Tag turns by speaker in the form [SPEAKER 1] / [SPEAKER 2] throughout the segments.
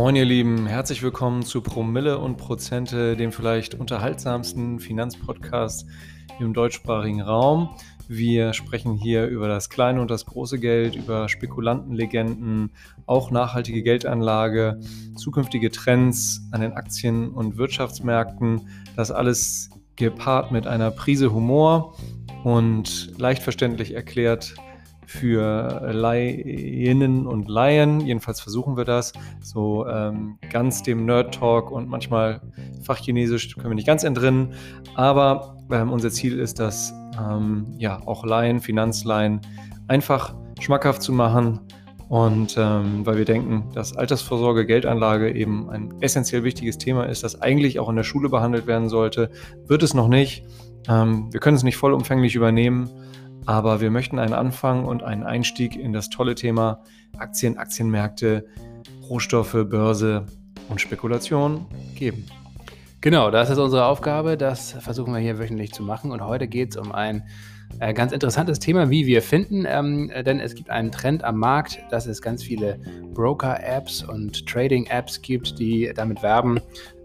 [SPEAKER 1] Moin ihr Lieben, herzlich willkommen zu Promille und Prozente, dem vielleicht unterhaltsamsten Finanzpodcast im deutschsprachigen Raum. Wir sprechen hier über das kleine und das große Geld, über Spekulantenlegenden, auch nachhaltige Geldanlage, zukünftige Trends an den Aktien- und Wirtschaftsmärkten. Das alles gepaart mit einer Prise Humor und leicht verständlich erklärt für Laien und Laien. Jedenfalls versuchen wir das. So ähm, ganz dem Nerd-Talk und manchmal Fachchinesisch können wir nicht ganz entrinnen. Aber ähm, unser Ziel ist, das ähm, ja auch Laien, Finanzlaien einfach schmackhaft zu machen. Und ähm, weil wir denken, dass Altersvorsorge, Geldanlage eben ein essentiell wichtiges Thema ist, das eigentlich auch in der Schule behandelt werden sollte, wird es noch nicht. Ähm, wir können es nicht vollumfänglich übernehmen. Aber wir möchten einen Anfang und einen Einstieg in das tolle Thema Aktien, Aktienmärkte, Rohstoffe, Börse und Spekulation geben.
[SPEAKER 2] Genau, das ist unsere Aufgabe. Das versuchen wir hier wöchentlich zu machen. Und heute geht es um ein äh, ganz interessantes Thema, wie wir finden. Ähm, denn es gibt einen Trend am Markt, dass es ganz viele Broker-Apps und Trading-Apps gibt, die damit werben,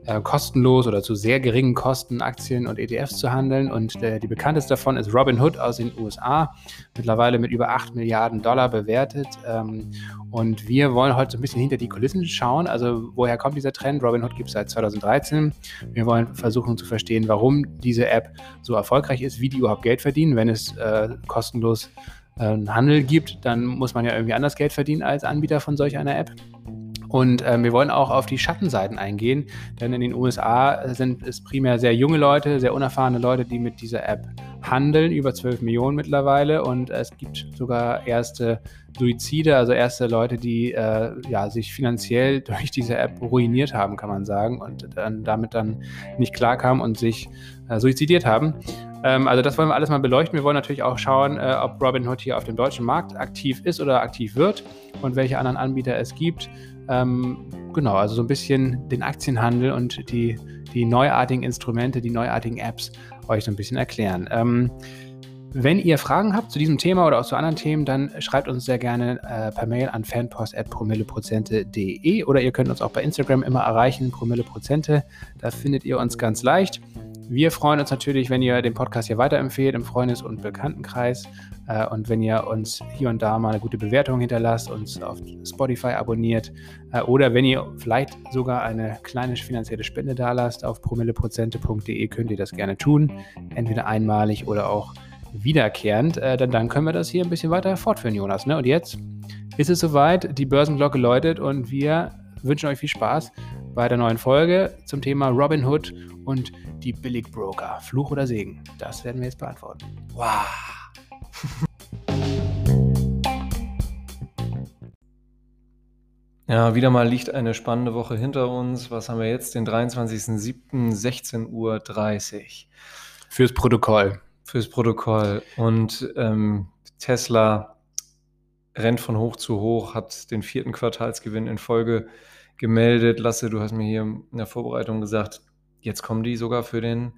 [SPEAKER 2] äh, kostenlos oder zu sehr geringen Kosten Aktien und ETFs zu handeln. Und äh, die bekannteste davon ist Robinhood aus den USA, mittlerweile mit über 8 Milliarden Dollar bewertet. Ähm, und wir wollen heute so ein bisschen hinter die Kulissen schauen. Also woher kommt dieser Trend? Robinhood gibt es seit 2013. Wir wollen versuchen zu verstehen, warum diese App so erfolgreich ist, wie die überhaupt Geld verdienen, wenn es äh, kostenlos äh, Handel gibt, dann muss man ja irgendwie anders Geld verdienen als Anbieter von solch einer App. Und ähm, wir wollen auch auf die Schattenseiten eingehen, denn in den USA sind es primär sehr junge Leute, sehr unerfahrene Leute, die mit dieser App handeln, über 12 Millionen mittlerweile. Und es gibt sogar erste Suizide, also erste Leute, die äh, ja, sich finanziell durch diese App ruiniert haben, kann man sagen, und dann, damit dann nicht klarkamen und sich äh, suizidiert haben. Ähm, also das wollen wir alles mal beleuchten. Wir wollen natürlich auch schauen, äh, ob Robinhood hier auf dem deutschen Markt aktiv ist oder aktiv wird und welche anderen Anbieter es gibt. Ähm, genau, also so ein bisschen den Aktienhandel und die, die neuartigen Instrumente, die neuartigen Apps euch so ein bisschen erklären. Ähm, wenn ihr Fragen habt zu diesem Thema oder auch zu anderen Themen, dann schreibt uns sehr gerne äh, per Mail an fanpost.promilleprozente.de oder ihr könnt uns auch bei Instagram immer erreichen, promilleprozente. Da findet ihr uns ganz leicht. Wir freuen uns natürlich, wenn ihr den Podcast hier weiterempfehlt im Freundes- und Bekanntenkreis äh, und wenn ihr uns hier und da mal eine gute Bewertung hinterlasst, uns auf Spotify abonniert äh, oder wenn ihr vielleicht sogar eine kleine finanzielle Spende dalasst auf promilleprozente.de, könnt ihr das gerne tun, entweder einmalig oder auch wiederkehrend. Äh, dann, dann können wir das hier ein bisschen weiter fortführen, Jonas. Ne? Und jetzt ist es soweit, die Börsenglocke läutet und wir wünschen euch viel Spaß bei der neuen Folge zum Thema Robinhood und die Billigbroker. Fluch oder Segen? Das werden wir jetzt beantworten. Wow.
[SPEAKER 1] Ja, wieder mal liegt eine spannende Woche hinter uns. Was haben wir jetzt? Den 23.07. 16.30 Uhr.
[SPEAKER 2] Fürs Protokoll.
[SPEAKER 1] Fürs Protokoll. Und ähm, Tesla rennt von hoch zu hoch, hat den vierten Quartalsgewinn in Folge gemeldet. Lasse, du hast mir hier in der Vorbereitung gesagt, jetzt kommen die sogar für den,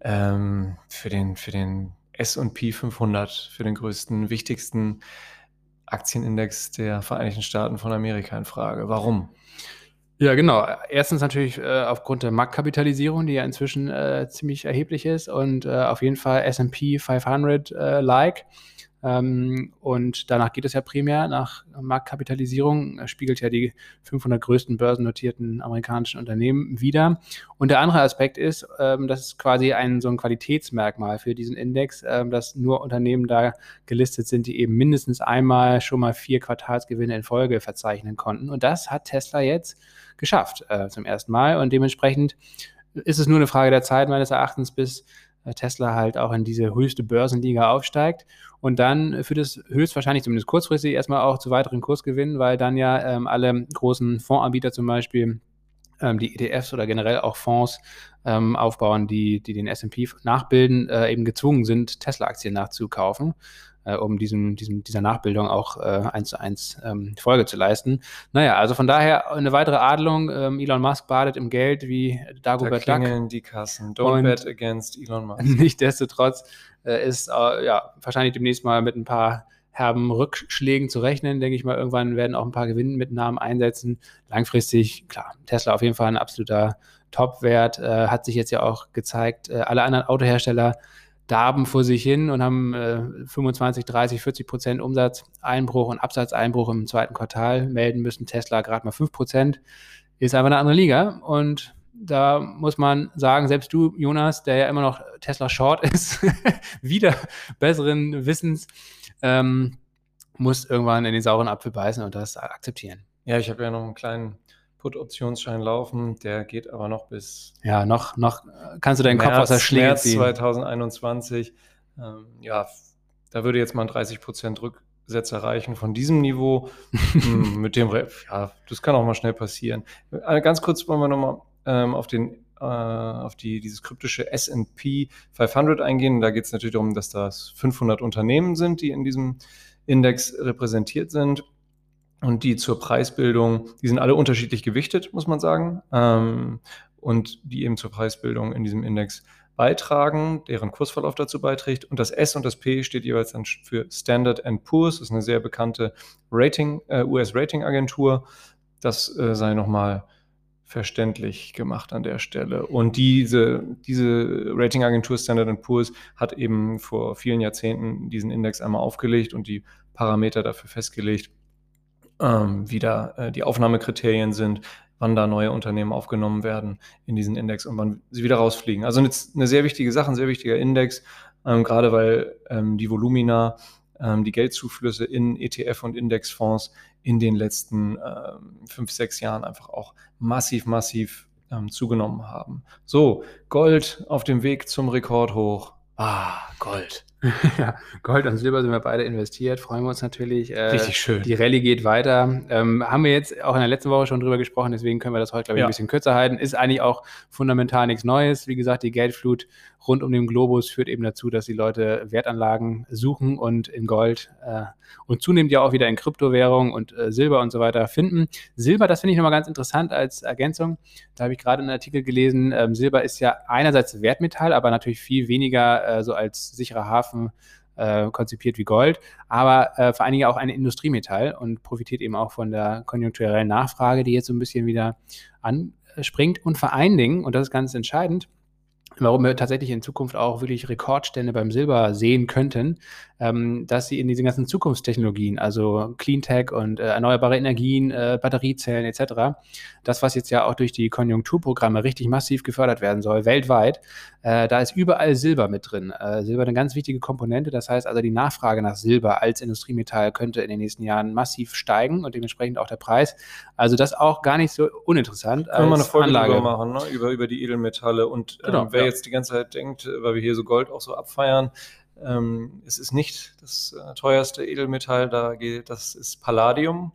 [SPEAKER 1] ähm, für den, für den S&P 500, für den größten, wichtigsten Aktienindex der Vereinigten Staaten von Amerika in Frage. Warum?
[SPEAKER 2] Ja, genau. Erstens natürlich äh, aufgrund der Marktkapitalisierung, die ja inzwischen äh, ziemlich erheblich ist und äh, auf jeden Fall S&P 500 äh, like. Ähm, und danach geht es ja primär nach Marktkapitalisierung, spiegelt ja die 500 größten börsennotierten amerikanischen Unternehmen wieder. Und der andere Aspekt ist, ähm, das ist quasi ein so ein Qualitätsmerkmal für diesen Index, ähm, dass nur Unternehmen da gelistet sind, die eben mindestens einmal schon mal vier Quartalsgewinne in Folge verzeichnen konnten. Und das hat Tesla jetzt geschafft äh, zum ersten Mal. Und dementsprechend ist es nur eine Frage der Zeit meines Erachtens, bis Tesla halt auch in diese höchste Börsenliga aufsteigt und dann führt es höchstwahrscheinlich zumindest kurzfristig erstmal auch zu weiteren Kursgewinnen, weil dann ja ähm, alle großen Fondsanbieter zum Beispiel ähm, die ETFs oder generell auch Fonds ähm, aufbauen, die, die den S&P nachbilden, äh, eben gezwungen sind, Tesla-Aktien nachzukaufen äh, um diesem, diesem, dieser Nachbildung auch äh, eins zu eins ähm, Folge zu leisten. Naja, also von daher eine weitere Adelung. Ähm, Elon Musk badet im Geld wie Dagobert
[SPEAKER 1] da Duck. die Kassen. Don't bet against Elon Musk.
[SPEAKER 2] Nichtsdestotrotz äh, ist äh, ja wahrscheinlich demnächst mal mit ein paar herben Rückschlägen zu rechnen, denke ich mal. Irgendwann werden auch ein paar Gewinnmitnahmen einsetzen. Langfristig, klar, Tesla auf jeden Fall ein absoluter Top-Wert, äh, hat sich jetzt ja auch gezeigt. Äh, alle anderen Autohersteller darben vor sich hin und haben äh, 25, 30, 40 Prozent Umsatzeinbruch und Absatzeinbruch im zweiten Quartal melden müssen. Tesla gerade mal 5 Prozent. Ist einfach eine andere Liga und da muss man sagen, selbst du, Jonas, der ja immer noch Tesla Short ist, wieder besseren Wissens, ähm, muss irgendwann in den sauren Apfel beißen und das akzeptieren.
[SPEAKER 1] Ja, ich habe ja noch einen kleinen Put-Optionsschein laufen, der geht aber noch bis.
[SPEAKER 2] Ja, noch, noch kannst du deinen März, Kopf aus der Schlinge
[SPEAKER 1] März 2021. Ähm, ja, da würde jetzt mal ein 30% Rücksetzer reichen von diesem Niveau. Hm, mit dem, ja, das kann auch mal schnell passieren. Äh, ganz kurz wollen wir nochmal ähm, auf den äh, auf die, dieses kryptische S&P 500 eingehen. Da geht es natürlich darum, dass das 500 Unternehmen sind, die in diesem Index repräsentiert sind und die zur Preisbildung, die sind alle unterschiedlich gewichtet, muss man sagen, ähm, und die eben zur Preisbildung in diesem Index beitragen, deren Kursverlauf dazu beiträgt. Und das S und das P steht jeweils dann für Standard Poor's, das ist eine sehr bekannte Rating, äh, US-Rating-Agentur. Das äh, sei nochmal verständlich gemacht an der Stelle. Und diese, diese Ratingagentur Standard Poor's hat eben vor vielen Jahrzehnten diesen Index einmal aufgelegt und die Parameter dafür festgelegt, ähm, wie da äh, die Aufnahmekriterien sind, wann da neue Unternehmen aufgenommen werden in diesen Index und wann sie wieder rausfliegen. Also eine, eine sehr wichtige Sache, ein sehr wichtiger Index, ähm, gerade weil ähm, die Volumina, ähm, die Geldzuflüsse in ETF und Indexfonds in den letzten ähm, fünf, sechs Jahren einfach auch massiv, massiv ähm, zugenommen haben. So, Gold auf dem Weg zum Rekord hoch.
[SPEAKER 2] Ah, Gold. ja, Gold und Silber sind wir beide investiert, freuen wir uns natürlich.
[SPEAKER 1] Äh, Richtig schön.
[SPEAKER 2] Die Rallye geht weiter. Ähm, haben wir jetzt auch in der letzten Woche schon drüber gesprochen, deswegen können wir das heute, glaube ich, ja. ein bisschen kürzer halten. Ist eigentlich auch fundamental nichts Neues. Wie gesagt, die Geldflut rund um den Globus führt eben dazu, dass die Leute Wertanlagen suchen und in Gold äh, und zunehmend ja auch wieder in Kryptowährungen und äh, Silber und so weiter finden. Silber, das finde ich nochmal ganz interessant als Ergänzung. Da habe ich gerade einen Artikel gelesen. Ähm, Silber ist ja einerseits Wertmetall, aber natürlich viel weniger äh, so als sicherer Hafen äh, konzipiert wie Gold, aber äh, vor allen Dingen auch ein Industriemetall und profitiert eben auch von der konjunkturellen Nachfrage, die jetzt so ein bisschen wieder anspringt. Und vor allen Dingen, und das ist ganz entscheidend, warum wir tatsächlich in Zukunft auch wirklich Rekordstände beim Silber sehen könnten, ähm, dass sie in diesen ganzen Zukunftstechnologien, also Cleantech und äh, erneuerbare Energien, äh, Batteriezellen etc., das, was jetzt ja auch durch die Konjunkturprogramme richtig massiv gefördert werden soll, weltweit, äh, da ist überall Silber mit drin. Äh, Silber eine ganz wichtige Komponente, das heißt also die Nachfrage nach Silber als Industriemetall könnte in den nächsten Jahren massiv steigen und dementsprechend auch der Preis. Also das auch gar nicht so uninteressant.
[SPEAKER 1] Können wir eine Folge Anlage. machen, ne? über, über die Edelmetalle und ähm, genau, wer ja. Jetzt die ganze Zeit denkt, weil wir hier so Gold auch so abfeiern, ähm, es ist nicht das äh, teuerste Edelmetall, da geht, das ist Palladium.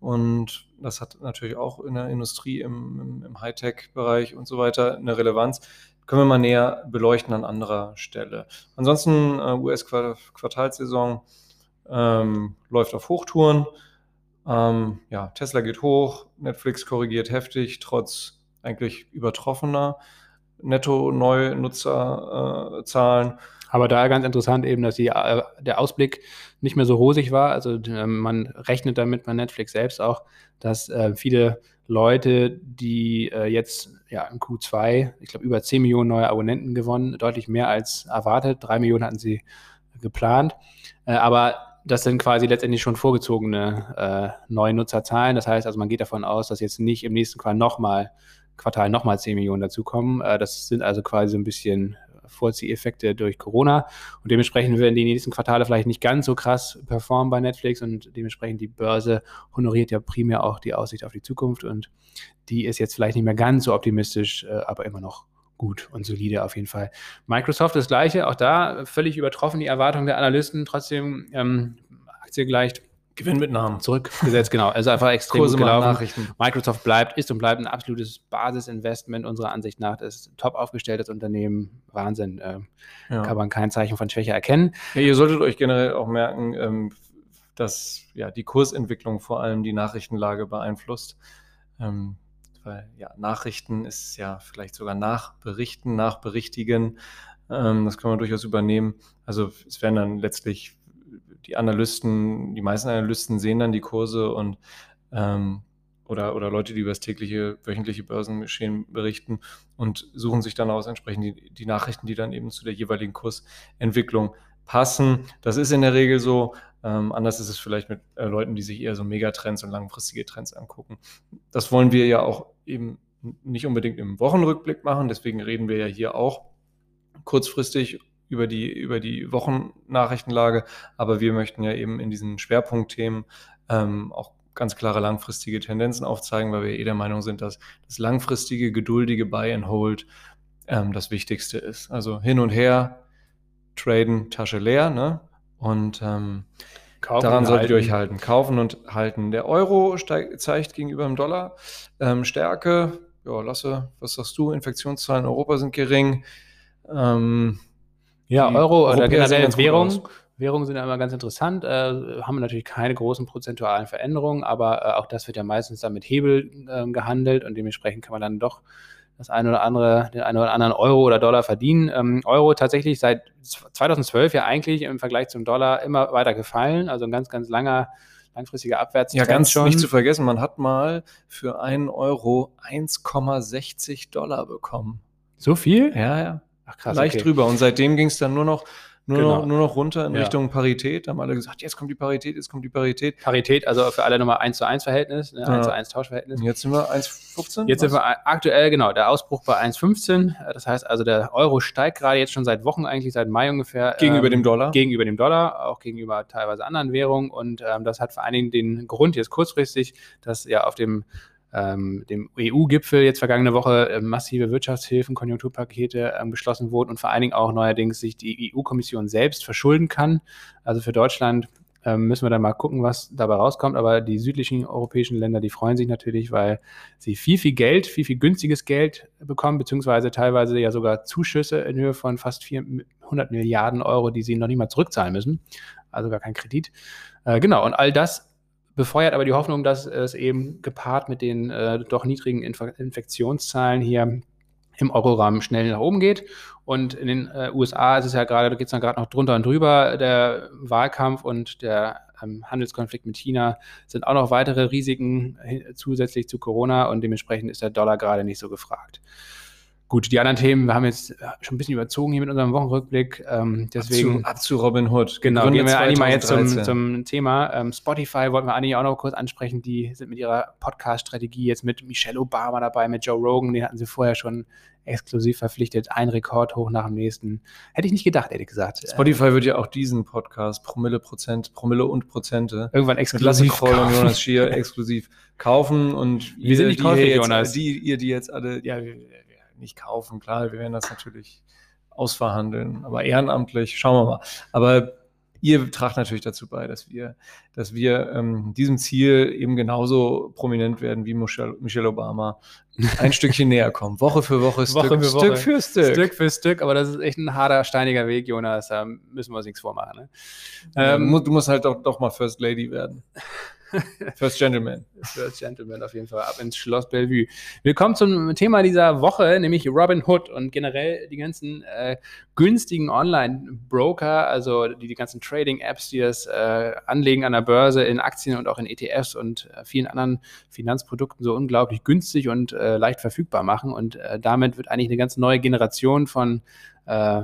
[SPEAKER 1] Und das hat natürlich auch in der Industrie, im, im, im Hightech-Bereich und so weiter eine Relevanz. Können wir mal näher beleuchten an anderer Stelle. Ansonsten äh, US-Quartalssaison ähm, läuft auf Hochtouren. Ähm, ja, Tesla geht hoch, Netflix korrigiert heftig, trotz eigentlich übertroffener Netto-Neunutzerzahlen. Äh,
[SPEAKER 2] aber da ganz interessant eben, dass die, äh, der Ausblick nicht mehr so rosig war. Also äh, man rechnet damit bei Netflix selbst auch, dass äh, viele Leute, die äh, jetzt ja, im Q2, ich glaube, über 10 Millionen neue Abonnenten gewonnen, deutlich mehr als erwartet. Drei Millionen hatten sie geplant. Aber das sind quasi letztendlich schon vorgezogene äh, neue Nutzerzahlen. Das heißt also, man geht davon aus, dass jetzt nicht im nächsten Quartal nochmal Quartal nochmal 10 Millionen dazukommen. Äh, das sind also quasi so ein bisschen Vorzieheffekte durch Corona. Und dementsprechend werden die nächsten Quartale vielleicht nicht ganz so krass performen bei Netflix und dementsprechend die Börse honoriert ja primär auch die Aussicht auf die Zukunft und die ist jetzt vielleicht nicht mehr ganz so optimistisch, äh, aber immer noch gut und solide auf jeden Fall. Microsoft das gleiche, auch da völlig übertroffen die Erwartungen der Analysten, trotzdem ähm, Aktie gleicht
[SPEAKER 1] Gewinnmitnahmen.
[SPEAKER 2] Zurückgesetzt, genau. Also einfach extrem Kurse gut gelaufen. Microsoft bleibt, ist und bleibt ein absolutes Basisinvestment unserer Ansicht nach. Das ist ein top aufgestelltes Unternehmen. Wahnsinn. Äh, ja. Kann man kein Zeichen von Schwäche erkennen.
[SPEAKER 1] Ja, ihr solltet euch generell auch merken, ähm, dass ja, die Kursentwicklung vor allem die Nachrichtenlage beeinflusst. Ähm, weil ja, Nachrichten ist ja vielleicht sogar nachberichten, nachberichtigen. Ähm, das kann man durchaus übernehmen. Also es werden dann letztlich die Analysten, die meisten Analysten sehen dann die Kurse und ähm, oder, oder Leute, die über das tägliche, wöchentliche Börsengeschehen berichten und suchen sich dann aus entsprechend die, die Nachrichten, die dann eben zu der jeweiligen Kursentwicklung passen. Das ist in der Regel so. Ähm, anders ist es vielleicht mit äh, Leuten, die sich eher so Megatrends und langfristige Trends angucken. Das wollen wir ja auch eben nicht unbedingt im Wochenrückblick machen. Deswegen reden wir ja hier auch kurzfristig über die, über die Wochennachrichtenlage. Aber wir möchten ja eben in diesen Schwerpunktthemen ähm, auch ganz klare langfristige Tendenzen aufzeigen, weil wir eh der Meinung sind, dass das langfristige, geduldige Buy and Hold ähm, das Wichtigste ist. Also hin und her, traden, Tasche leer, ne? Und ähm, daran solltet ihr euch halten. Kaufen und halten. Der Euro steigt, zeigt gegenüber dem Dollar ähm, Stärke. Ja, Lasse, was sagst du? Infektionszahlen in Europa sind gering.
[SPEAKER 2] Ähm, ja, Euro oder generell Währung. Währungen sind ja immer ganz interessant, äh, haben natürlich keine großen prozentualen Veränderungen, aber äh, auch das wird ja meistens dann mit Hebel äh, gehandelt und dementsprechend kann man dann doch das eine oder andere, den einen oder anderen Euro oder Dollar verdienen. Ähm, Euro tatsächlich seit 2012 ja eigentlich im Vergleich zum Dollar immer weiter gefallen, also ein ganz, ganz langer langfristiger Abwärtstrend.
[SPEAKER 1] Ja, ganz schon. nicht zu vergessen, man hat mal für einen Euro 1,60 Dollar bekommen.
[SPEAKER 2] So viel?
[SPEAKER 1] Ja, ja. Ach krass. Leicht okay. drüber. Und seitdem ging es dann nur noch nur, genau. noch, nur noch runter in ja. Richtung Parität. Da haben alle gesagt, jetzt kommt die Parität, jetzt kommt die Parität.
[SPEAKER 2] Parität, also für alle nochmal 1 zu 1 Verhältnis, ne? 1 zu 1 Tauschverhältnis.
[SPEAKER 1] Jetzt sind wir 1,15?
[SPEAKER 2] Jetzt was? sind wir aktuell, genau, der Ausbruch bei 1,15. Das heißt also, der Euro steigt gerade jetzt schon seit Wochen, eigentlich seit Mai ungefähr.
[SPEAKER 1] Gegenüber ähm, dem Dollar?
[SPEAKER 2] Gegenüber dem Dollar, auch gegenüber teilweise anderen Währungen. Und ähm, das hat vor allen Dingen den Grund jetzt kurzfristig, dass ja auf dem ähm, dem EU-Gipfel jetzt vergangene Woche äh, massive Wirtschaftshilfen, Konjunkturpakete ähm, beschlossen wurden und vor allen Dingen auch neuerdings sich die EU-Kommission selbst verschulden kann. Also für Deutschland ähm, müssen wir dann mal gucken, was dabei rauskommt. Aber die südlichen europäischen Länder, die freuen sich natürlich, weil sie viel, viel Geld, viel, viel günstiges Geld bekommen, beziehungsweise teilweise ja sogar Zuschüsse in Höhe von fast 400 Milliarden Euro, die sie noch nicht mal zurückzahlen müssen. Also gar kein Kredit. Äh, genau, und all das befeuert aber die Hoffnung, dass es eben gepaart mit den äh, doch niedrigen Inf Infektionszahlen hier im Euroraum schnell nach oben geht. Und in den äh, USA ist es ja gerade, da geht es dann gerade noch drunter und drüber. Der Wahlkampf und der ähm, Handelskonflikt mit China sind auch noch weitere Risiken zusätzlich zu Corona und dementsprechend ist der Dollar gerade nicht so gefragt. Gut, die anderen Themen, wir haben jetzt äh, schon ein bisschen überzogen hier mit unserem Wochenrückblick. Ähm, deswegen
[SPEAKER 1] ab zu, ab zu, Robin Hood.
[SPEAKER 2] Genau, gehen wir eigentlich mal jetzt zum, zum Thema. Ähm, Spotify wollten wir eigentlich auch noch kurz ansprechen. Die sind mit ihrer Podcast-Strategie jetzt mit Michelle Obama dabei, mit Joe Rogan, den hatten sie vorher schon exklusiv verpflichtet. Ein Rekord hoch nach dem nächsten. Hätte ich nicht gedacht, ehrlich gesagt.
[SPEAKER 1] Spotify wird ja auch diesen Podcast, Promille Prozent, Promille und Prozente,
[SPEAKER 2] irgendwann exklusiv
[SPEAKER 1] Kroll und Jonas Schier exklusiv kaufen. Und
[SPEAKER 2] wir sind nicht käufig, Jonas.
[SPEAKER 1] Die, ihr, die jetzt alle, ja, nicht kaufen. Klar, wir werden das natürlich ausverhandeln, aber ehrenamtlich, schauen wir mal. Aber ihr tragt natürlich dazu bei, dass wir, dass wir ähm, diesem Ziel eben genauso prominent werden wie Michelle, Michelle Obama. Ein Stückchen näher kommen. Woche für Woche,
[SPEAKER 2] Stück, Woche für Woche. Stück für Stück. Stück für Stück, aber das ist echt ein harter, steiniger Weg, Jonas. Da müssen wir uns nichts vormachen. Ne?
[SPEAKER 1] Ähm, du musst halt doch, doch mal First Lady werden. First Gentleman.
[SPEAKER 2] First Gentleman auf jeden Fall. Ab ins Schloss Bellevue. Willkommen zum Thema dieser Woche, nämlich Robin Hood und generell die ganzen äh, günstigen Online-Broker, also die, die ganzen Trading-Apps, die das äh, Anlegen an der Börse in Aktien und auch in ETFs und äh, vielen anderen Finanzprodukten so unglaublich günstig und äh, leicht verfügbar machen. Und äh, damit wird eigentlich eine ganz neue Generation von äh,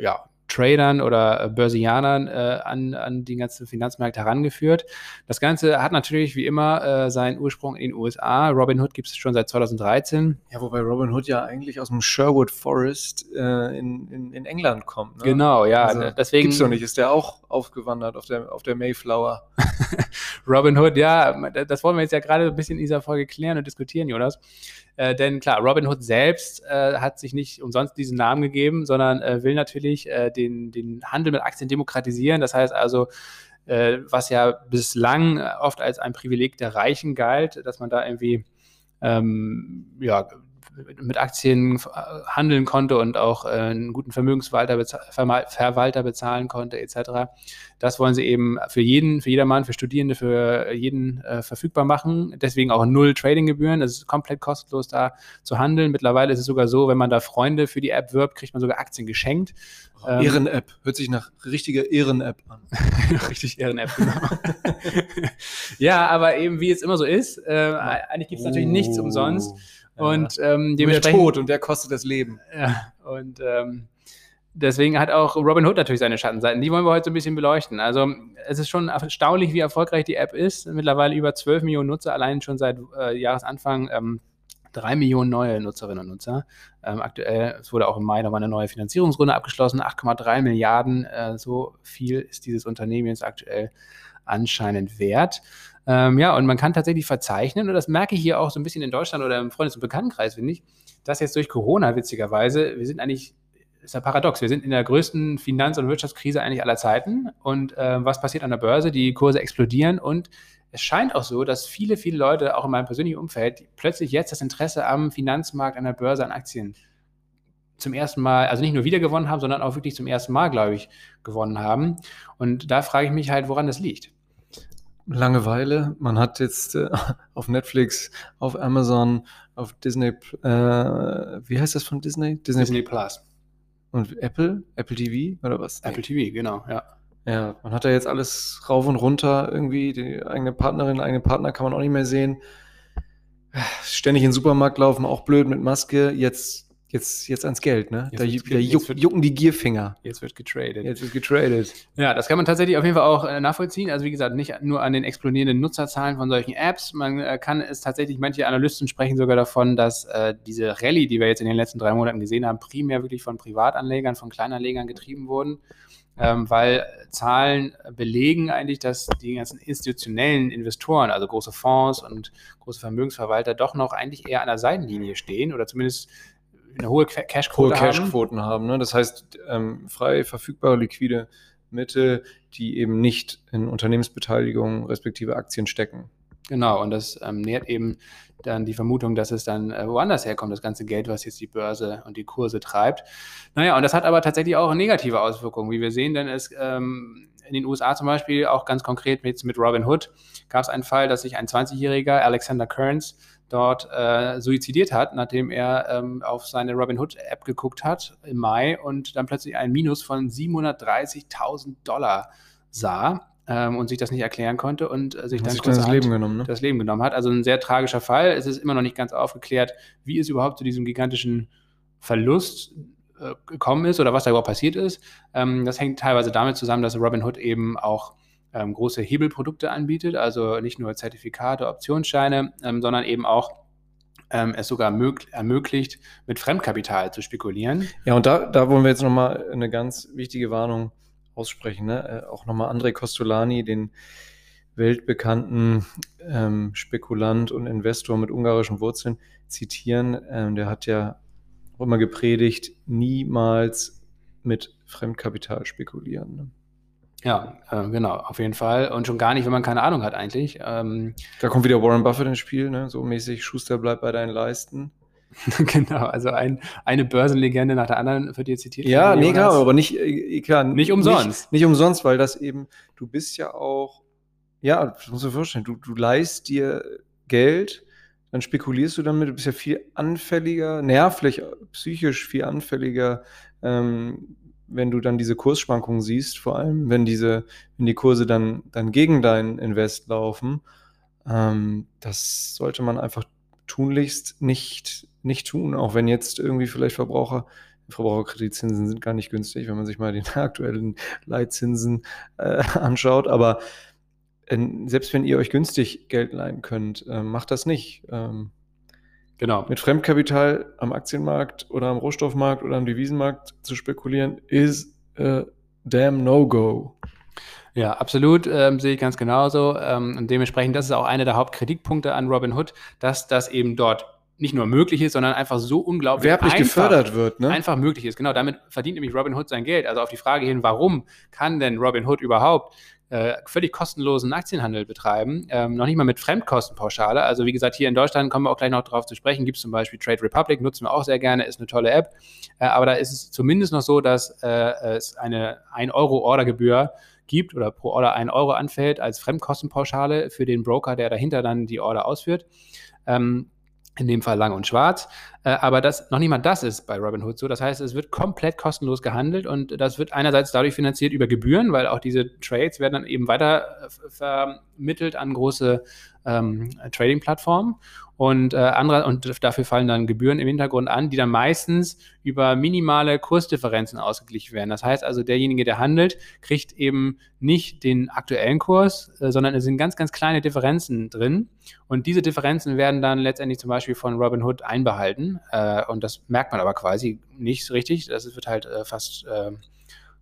[SPEAKER 2] ja, Tradern oder äh, Börsianern äh, an, an die ganzen Finanzmärkte herangeführt. Das Ganze hat natürlich wie immer äh, seinen Ursprung in den USA. Robinhood gibt es schon seit 2013.
[SPEAKER 1] Ja, wobei Robinhood ja eigentlich aus dem Sherwood Forest äh, in, in, in, England kommt. Ne?
[SPEAKER 2] Genau, ja. Also,
[SPEAKER 1] deswegen gibt's doch nicht. Ist der auch aufgewandert auf der, auf der Mayflower?
[SPEAKER 2] Robinhood, ja, das wollen wir jetzt ja gerade ein bisschen in dieser Folge klären und diskutieren, Jonas. Äh, denn klar, Robin Hood selbst äh, hat sich nicht umsonst diesen Namen gegeben, sondern äh, will natürlich äh, den, den Handel mit Aktien demokratisieren. Das heißt also, äh, was ja bislang oft als ein Privileg der Reichen galt, dass man da irgendwie ähm, ja, mit Aktien äh, handeln konnte und auch äh, einen guten Vermögensverwalter bezahl Verwalter bezahlen konnte, etc. Das wollen sie eben für jeden, für jedermann, für Studierende, für jeden äh, verfügbar machen. Deswegen auch null Tradinggebühren. Es ist komplett kostenlos da zu handeln. Mittlerweile ist es sogar so, wenn man da Freunde für die App wirbt, kriegt man sogar Aktien geschenkt.
[SPEAKER 1] Oh, ähm, Ehren-App. Hört sich nach richtiger Ehren-App an.
[SPEAKER 2] Richtig Ehren-App, genau. ja, aber eben wie es immer so ist, äh, eigentlich gibt es natürlich nichts umsonst. Und ähm,
[SPEAKER 1] dementsprechend. Der Tod und der kostet das Leben.
[SPEAKER 2] Ja, und ähm, deswegen hat auch Robin Hood natürlich seine Schattenseiten. Die wollen wir heute so ein bisschen beleuchten. Also es ist schon erstaunlich, wie erfolgreich die App ist. Mittlerweile über 12 Millionen Nutzer, allein schon seit äh, Jahresanfang. Ähm, drei Millionen neue Nutzerinnen und Nutzer. Ähm, aktuell, es wurde auch im Mai nochmal eine neue Finanzierungsrunde abgeschlossen, 8,3 Milliarden. Äh, so viel ist dieses Unternehmen jetzt aktuell anscheinend wert. Ähm, ja, und man kann tatsächlich verzeichnen, und das merke ich hier auch so ein bisschen in Deutschland oder im Freundes- und Bekanntenkreis, finde ich, dass jetzt durch Corona, witzigerweise, wir sind eigentlich ist ja paradox. Wir sind in der größten Finanz- und Wirtschaftskrise eigentlich aller Zeiten. Und äh, was passiert an der Börse? Die Kurse explodieren und es scheint auch so, dass viele, viele Leute, auch in meinem persönlichen Umfeld, plötzlich jetzt das Interesse am Finanzmarkt, an der Börse, an Aktien zum ersten Mal, also nicht nur wieder gewonnen haben, sondern auch wirklich zum ersten Mal, glaube ich, gewonnen haben. Und da frage ich mich halt, woran das liegt.
[SPEAKER 1] Langeweile. Man hat jetzt äh, auf Netflix, auf Amazon, auf Disney, äh, wie heißt das von Disney?
[SPEAKER 2] Disney, Disney Plus.
[SPEAKER 1] Und Apple? Apple TV oder was?
[SPEAKER 2] Apple TV, genau, ja.
[SPEAKER 1] Ja, man hat da jetzt alles rauf und runter irgendwie. Die eigene Partnerin, eigene Partner kann man auch nicht mehr sehen. Ständig in den Supermarkt laufen, auch blöd mit Maske. Jetzt Jetzt, jetzt ans Geld, ne?
[SPEAKER 2] Jetzt da,
[SPEAKER 1] wird, da juck, wird, jucken die Gierfinger.
[SPEAKER 2] Jetzt wird getradet.
[SPEAKER 1] Jetzt wird getradet.
[SPEAKER 2] Ja, das kann man tatsächlich auf jeden Fall auch äh, nachvollziehen. Also wie gesagt, nicht nur an den explodierenden Nutzerzahlen von solchen Apps. Man äh, kann es tatsächlich, manche Analysten sprechen sogar davon, dass äh, diese Rallye, die wir jetzt in den letzten drei Monaten gesehen haben, primär wirklich von Privatanlegern, von Kleinanlegern getrieben wurden. Ähm, weil Zahlen belegen eigentlich, dass die ganzen institutionellen Investoren, also große Fonds und große Vermögensverwalter, doch noch eigentlich eher an der Seitenlinie stehen oder zumindest eine hohe Cashquote
[SPEAKER 1] hohe Cashquoten haben. haben ne? Das heißt, ähm, frei verfügbare liquide Mittel, die eben nicht in Unternehmensbeteiligung respektive Aktien stecken.
[SPEAKER 2] Genau, und das ähm, nährt eben dann die Vermutung, dass es dann äh, woanders herkommt, das ganze Geld, was jetzt die Börse und die Kurse treibt. Naja, und das hat aber tatsächlich auch negative Auswirkungen, wie wir sehen, denn es ähm, in den USA zum Beispiel, auch ganz konkret mit, mit Robin Hood, gab es einen Fall, dass sich ein 20-jähriger Alexander Kearns dort äh, suizidiert hat, nachdem er ähm, auf seine Robinhood-App geguckt hat im Mai und dann plötzlich ein Minus von 730.000 Dollar sah ähm, und sich das nicht erklären konnte und äh, sich dann sich
[SPEAKER 1] das Leben genommen, ne?
[SPEAKER 2] das Leben genommen hat. Also ein sehr tragischer Fall. Es ist immer noch nicht ganz aufgeklärt, wie es überhaupt zu diesem gigantischen Verlust äh, gekommen ist oder was da überhaupt passiert ist. Ähm, das hängt teilweise damit zusammen, dass Robinhood eben auch ähm, große Hebelprodukte anbietet, also nicht nur Zertifikate, Optionsscheine, ähm, sondern eben auch ähm, es sogar ermöglicht, mit Fremdkapital zu spekulieren.
[SPEAKER 1] Ja, und da, da wollen wir jetzt nochmal eine ganz wichtige Warnung aussprechen. Ne? Äh, auch nochmal André Costolani, den weltbekannten ähm, Spekulant und Investor mit ungarischen Wurzeln, zitieren. Ähm, der hat ja auch immer gepredigt, niemals mit Fremdkapital spekulieren. Ne?
[SPEAKER 2] Ja, äh, genau, auf jeden Fall. Und schon gar nicht, wenn man keine Ahnung hat eigentlich. Ähm,
[SPEAKER 1] da kommt wieder Warren Buffett ins Spiel, ne? so mäßig, Schuster bleibt bei deinen Leisten.
[SPEAKER 2] genau, also ein, eine Börsenlegende nach der anderen wird dir zitiert.
[SPEAKER 1] Ja, nee, klar, aber nicht, äh, klar,
[SPEAKER 2] nicht umsonst.
[SPEAKER 1] Nicht, nicht, umsonst, weil das eben, du bist ja auch, ja, das musst du dir vorstellen, du, du leist dir Geld, dann spekulierst du damit, du bist ja viel anfälliger, nervlich, psychisch viel anfälliger ähm, wenn du dann diese Kursschwankungen siehst, vor allem wenn diese, wenn die Kurse dann, dann gegen dein Invest laufen, ähm, das sollte man einfach tunlichst nicht, nicht tun, auch wenn jetzt irgendwie vielleicht Verbraucher, Verbraucherkreditzinsen sind gar nicht günstig, wenn man sich mal den aktuellen Leitzinsen äh, anschaut, aber äh, selbst wenn ihr euch günstig Geld leihen könnt, äh, macht das nicht. Ähm, Genau. Mit Fremdkapital am Aktienmarkt oder am Rohstoffmarkt oder am Devisenmarkt zu spekulieren, ist a damn no-go.
[SPEAKER 2] Ja, absolut, ähm, sehe ich ganz genauso. Ähm, und dementsprechend, das ist auch einer der Hauptkritikpunkte an Robinhood, dass das eben dort nicht nur möglich ist, sondern einfach so unglaublich
[SPEAKER 1] Werblich
[SPEAKER 2] einfach,
[SPEAKER 1] gefördert wird, ne?
[SPEAKER 2] einfach möglich ist. Genau, damit verdient nämlich Robinhood sein Geld. Also auf die Frage hin, warum kann denn Robinhood überhaupt äh, völlig kostenlosen Aktienhandel betreiben, ähm, noch nicht mal mit Fremdkostenpauschale. Also wie gesagt, hier in Deutschland kommen wir auch gleich noch darauf zu sprechen, gibt es zum Beispiel Trade Republic, nutzen wir auch sehr gerne, ist eine tolle App. Äh, aber da ist es zumindest noch so, dass äh, es eine 1-Euro-Ordergebühr gibt oder pro Order 1 Euro anfällt als Fremdkostenpauschale für den Broker, der dahinter dann die Order ausführt. Ähm, in dem Fall lang und schwarz. Äh, aber das, noch nicht mal das ist bei Robinhood so. Das heißt, es wird komplett kostenlos gehandelt und das wird einerseits dadurch finanziert über Gebühren, weil auch diese Trades werden dann eben weiter äh, vermittelt an große ähm, Trading-Plattformen und, äh, andere, und dafür fallen dann Gebühren im Hintergrund an, die dann meistens über minimale Kursdifferenzen ausgeglichen werden. Das heißt also, derjenige, der handelt, kriegt eben nicht den aktuellen Kurs, äh, sondern es sind ganz, ganz kleine Differenzen drin. Und diese Differenzen werden dann letztendlich zum Beispiel von Robinhood einbehalten. Äh, und das merkt man aber quasi nicht so richtig. Das wird halt äh, fast ähm,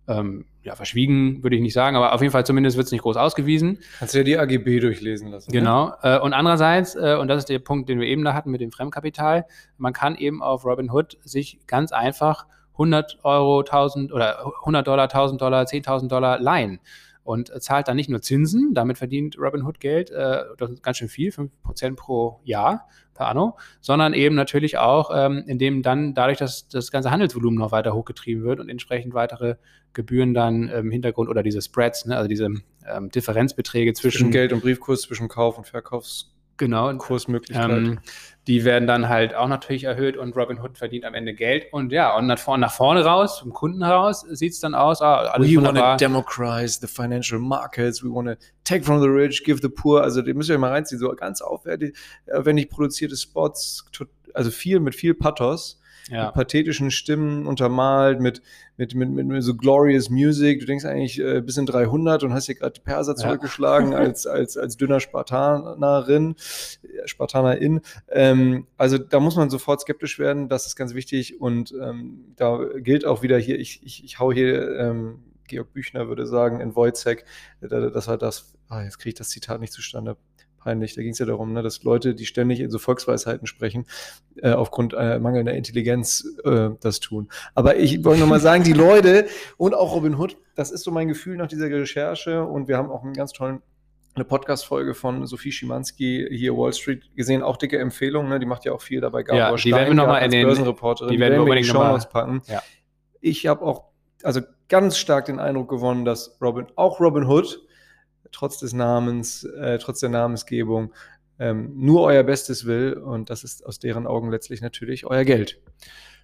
[SPEAKER 2] ähm, ja, verschwiegen, würde ich nicht sagen, aber auf jeden Fall zumindest wird es nicht groß ausgewiesen.
[SPEAKER 1] Kannst du ja die AGB durchlesen lassen.
[SPEAKER 2] Ne? Genau. Ne? und andererseits, äh, und das ist der Punkt, den wir eben da hatten mit dem Fremdkapital, man kann eben auf Robinhood sich ganz einfach 100 Euro, 1000 oder 100 Dollar, 1000 Dollar, 10.000 Dollar leihen und zahlt dann nicht nur Zinsen, damit verdient Robinhood Geld, äh, das ist ganz schön viel, 5% pro Jahr per anno, sondern eben natürlich auch, ähm, indem dann dadurch, dass das ganze Handelsvolumen noch weiter hochgetrieben wird und entsprechend weitere Gebühren dann im Hintergrund oder diese Spreads, ne, also diese ähm, Differenzbeträge zwischen,
[SPEAKER 1] zwischen Geld und Briefkurs, zwischen Kauf und Verkaufs
[SPEAKER 2] genau,
[SPEAKER 1] Kursmöglichkeit.
[SPEAKER 2] Ähm, die werden dann halt auch natürlich erhöht und Robinhood verdient am Ende Geld. Und ja, und nach vorne, nach vorne raus, vom Kunden heraus, sieht es dann aus, ah,
[SPEAKER 1] alles We want to democratize the financial markets, we want to take from the rich, give the poor. Also, die müsst ihr mal reinziehen, so ganz aufwendig, aufwendig produzierte Spots, also viel mit viel Pathos ja. mit pathetischen Stimmen untermalt, mit, mit, mit, mit, so glorious Music. Du denkst eigentlich äh, bis in 300 und hast hier gerade die Perser zurückgeschlagen ja. als, als, als dünner Spartanerin, äh, Spartanerin. Ähm, also da muss man sofort skeptisch werden, das ist ganz wichtig und ähm, da gilt auch wieder hier, ich, ich, ich hau hier ähm, Georg Büchner würde sagen, in Wojcek, äh, das war das, ah, jetzt kriege ich das Zitat nicht zustande, peinlich. Da ging es ja darum, ne, dass Leute, die ständig in so Volksweisheiten sprechen, äh, aufgrund äh, mangelnder Intelligenz äh, das tun. Aber ich wollte nochmal sagen, die Leute und auch Robin Hood, das ist so mein Gefühl nach dieser Recherche und wir haben auch einen ganz tollen eine Podcast-Folge von Sophie Schimanski hier Wall Street gesehen, auch dicke Empfehlung, ne? die macht ja auch viel dabei.
[SPEAKER 2] Gabor ja, die werden wir nochmal in den
[SPEAKER 1] Börsenreporterin,
[SPEAKER 2] die werden wir unbedingt nochmal
[SPEAKER 1] packen. Ja. Ich habe auch also ganz stark den Eindruck gewonnen, dass Robin, auch Robin Hood, trotz des Namens, äh, trotz der Namensgebung, ähm, nur euer Bestes will. Und das ist aus deren Augen letztlich natürlich euer Geld.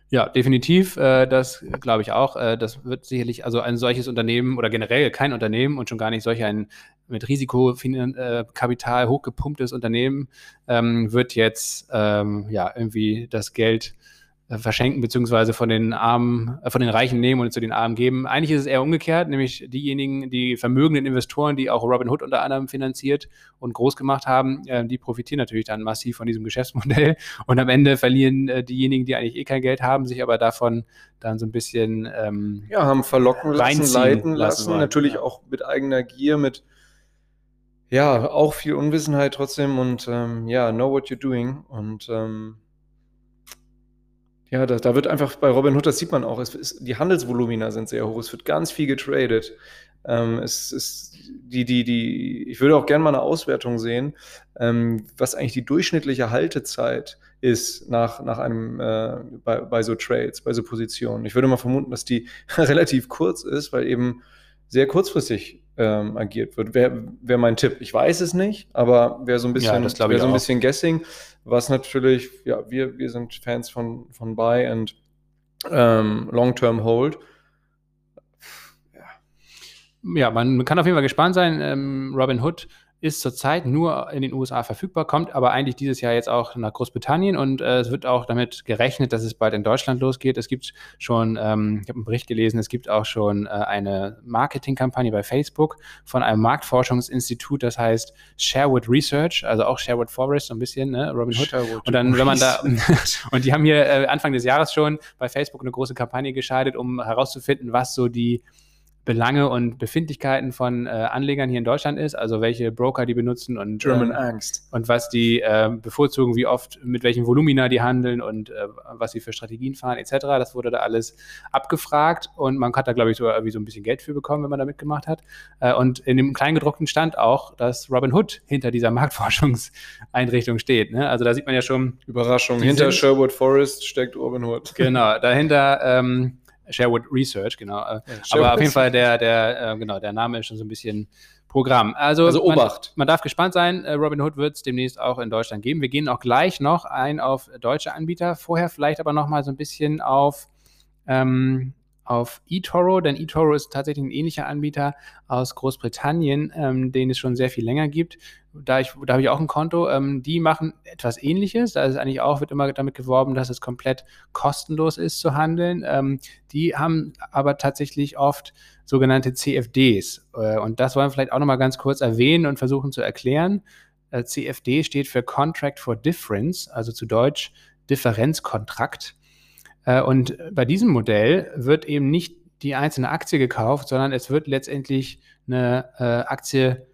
[SPEAKER 2] Ja, definitiv. Äh, das glaube ich auch. Äh, das wird sicherlich, also ein solches Unternehmen oder generell kein Unternehmen und schon gar nicht solch ein mit Risikokapital hochgepumptes Unternehmen ähm, wird jetzt ähm, ja irgendwie das Geld äh, verschenken beziehungsweise von den Armen, äh, von den Reichen nehmen und zu den Armen geben. Eigentlich ist es eher umgekehrt, nämlich diejenigen, die vermögenden Investoren, die auch Robin Hood unter anderem finanziert und groß gemacht haben, äh, die profitieren natürlich dann massiv von diesem Geschäftsmodell und am Ende verlieren äh, diejenigen, die eigentlich eh kein Geld haben, sich aber davon dann so ein bisschen
[SPEAKER 1] ähm, ja haben verlocken lassen, leiten lassen, lassen natürlich ja. auch mit eigener Gier, mit ja auch viel Unwissenheit trotzdem und ähm, ja know what you're doing und ähm, ja, da, da wird einfach bei Robin Hood, das sieht man auch, es ist, die Handelsvolumina sind sehr hoch, es wird ganz viel getradet. Ähm, es ist die, die, die, ich würde auch gerne mal eine Auswertung sehen, ähm, was eigentlich die durchschnittliche Haltezeit ist nach, nach einem, äh, bei, bei so Trades, bei so Positionen. Ich würde mal vermuten, dass die relativ kurz ist, weil eben sehr kurzfristig ähm, agiert wird. Wäre wär mein Tipp. Ich weiß es nicht, aber wäre so ein bisschen, ja, so ein bisschen Guessing was natürlich, ja, wir, wir sind Fans von, von Buy and ähm, Long-Term Hold.
[SPEAKER 2] Ja. man kann auf jeden Fall gespannt sein. Ähm, Robin Hood ist zurzeit nur in den USA verfügbar, kommt aber eigentlich dieses Jahr jetzt auch nach Großbritannien und äh, es wird auch damit gerechnet, dass es bald in Deutschland losgeht. Es gibt schon, ähm, ich habe einen Bericht gelesen, es gibt auch schon äh, eine Marketingkampagne bei Facebook von einem Marktforschungsinstitut, das heißt Sherwood Research, also auch Sherwood Forest, so ein bisschen, ne, Robin Hood. Sherwood und dann, wenn man da, und die haben hier äh, Anfang des Jahres schon bei Facebook eine große Kampagne geschaltet, um herauszufinden, was so die Belange und Befindlichkeiten von äh, Anlegern hier in Deutschland ist, also welche Broker die benutzen und,
[SPEAKER 1] German
[SPEAKER 2] ähm,
[SPEAKER 1] Angst.
[SPEAKER 2] und was die äh, bevorzugen, wie oft, mit welchen Volumina die handeln und äh, was sie für Strategien fahren etc. Das wurde da alles abgefragt und man hat da, glaube ich, so irgendwie so ein bisschen Geld für bekommen, wenn man da mitgemacht hat. Äh, und in dem Kleingedruckten stand auch, dass Robin Hood hinter dieser Marktforschungseinrichtung steht. Ne? Also da sieht man ja schon.
[SPEAKER 1] Überraschung. Hinter Sherwood Forest steckt Robin Hood.
[SPEAKER 2] Genau, dahinter ähm, Sherwood Research, genau. Äh, aber auf jeden Fall der, der, äh, genau, der Name ist schon so ein bisschen Programm. Also,
[SPEAKER 1] Also Obacht.
[SPEAKER 2] Man, man darf gespannt sein. Äh, Robin Hood wird es demnächst auch in Deutschland geben. Wir gehen auch gleich noch ein auf deutsche Anbieter. Vorher vielleicht aber noch mal so ein bisschen auf, ähm, auf eToro, denn eToro ist tatsächlich ein ähnlicher Anbieter aus Großbritannien, ähm, den es schon sehr viel länger gibt. Da, ich, da habe ich auch ein Konto. Ähm, die machen etwas Ähnliches. Da ist eigentlich auch, wird immer damit geworben, dass es komplett kostenlos ist zu handeln. Ähm, die haben aber tatsächlich oft sogenannte CFDs. Äh, und das wollen wir vielleicht auch nochmal ganz kurz erwähnen und versuchen zu erklären. Äh, CFD steht für Contract for Difference, also zu Deutsch Differenzkontrakt. Äh, und bei diesem Modell wird eben nicht die einzelne Aktie gekauft, sondern es wird letztendlich eine äh, Aktie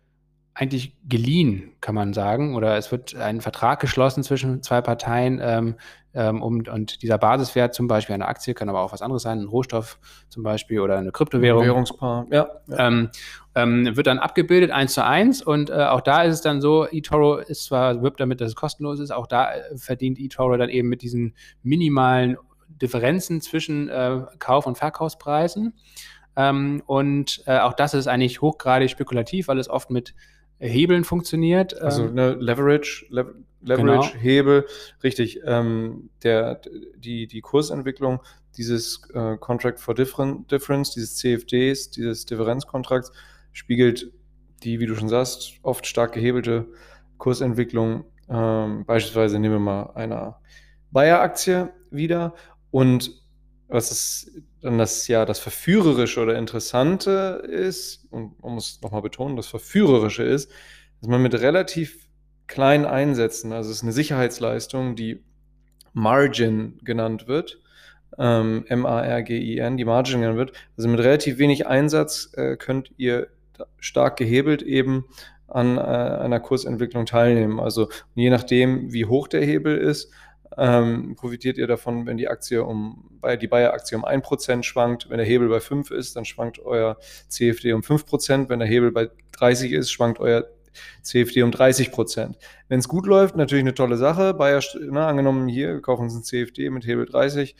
[SPEAKER 2] eigentlich geliehen, kann man sagen, oder es wird ein Vertrag geschlossen zwischen zwei Parteien, ähm, ähm, um, und dieser Basiswert, zum Beispiel eine Aktie, kann aber auch was anderes sein, ein Rohstoff zum Beispiel oder eine Kryptowährung,
[SPEAKER 1] Währungspaar. Ja. ja.
[SPEAKER 2] ähm, ähm, wird dann abgebildet eins zu eins und äh, auch da ist es dann so, eToro ist zwar, wirbt damit, dass es kostenlos ist, auch da äh, verdient eToro dann eben mit diesen minimalen Differenzen zwischen äh, Kauf- und Verkaufspreisen. Ähm, und äh, auch das ist eigentlich hochgradig spekulativ, weil es oft mit Hebeln funktioniert.
[SPEAKER 1] Also
[SPEAKER 2] Ähm,
[SPEAKER 1] ne, Leverage, Le Leverage,
[SPEAKER 2] Genau.
[SPEAKER 1] Hebel, richtig. Ähm, der, die, die Kursentwicklung dieses äh, Contract for Differen Difference, dieses CFDs, dieses Differenzkontrakts, spiegelt die, wie du schon sagst, oft stark gehebelte Kursentwicklung. Ähm, beispielsweise nehmen wir mal eine Bayer-Aktie wieder. Und was ist dann das ja das Verführerische oder Interessante ist, und man muss nochmal betonen, das Verführerische ist, dass man mit relativ kleinen Einsätzen, also es ist eine Sicherheitsleistung, die Margin genannt wird, ähm, M-A-R-G-I-N, die Margin genannt wird, also mit relativ wenig Einsatz äh, könnt ihr stark gehebelt eben an äh, einer Kursentwicklung teilnehmen. Also je nachdem, wie hoch der Hebel ist, ähm, profitiert ihr davon, wenn die Aktie um, die Bayer-Aktie um 1% schwankt. Wenn der Hebel bei 5 ist, dann schwankt euer CFD um 5%. Wenn der Hebel bei 30 ist, schwankt euer CFD um 30%. Wenn es gut läuft, natürlich eine tolle Sache. Bayer, ne, angenommen hier, wir kaufen uns ein CFD mit Hebel 30.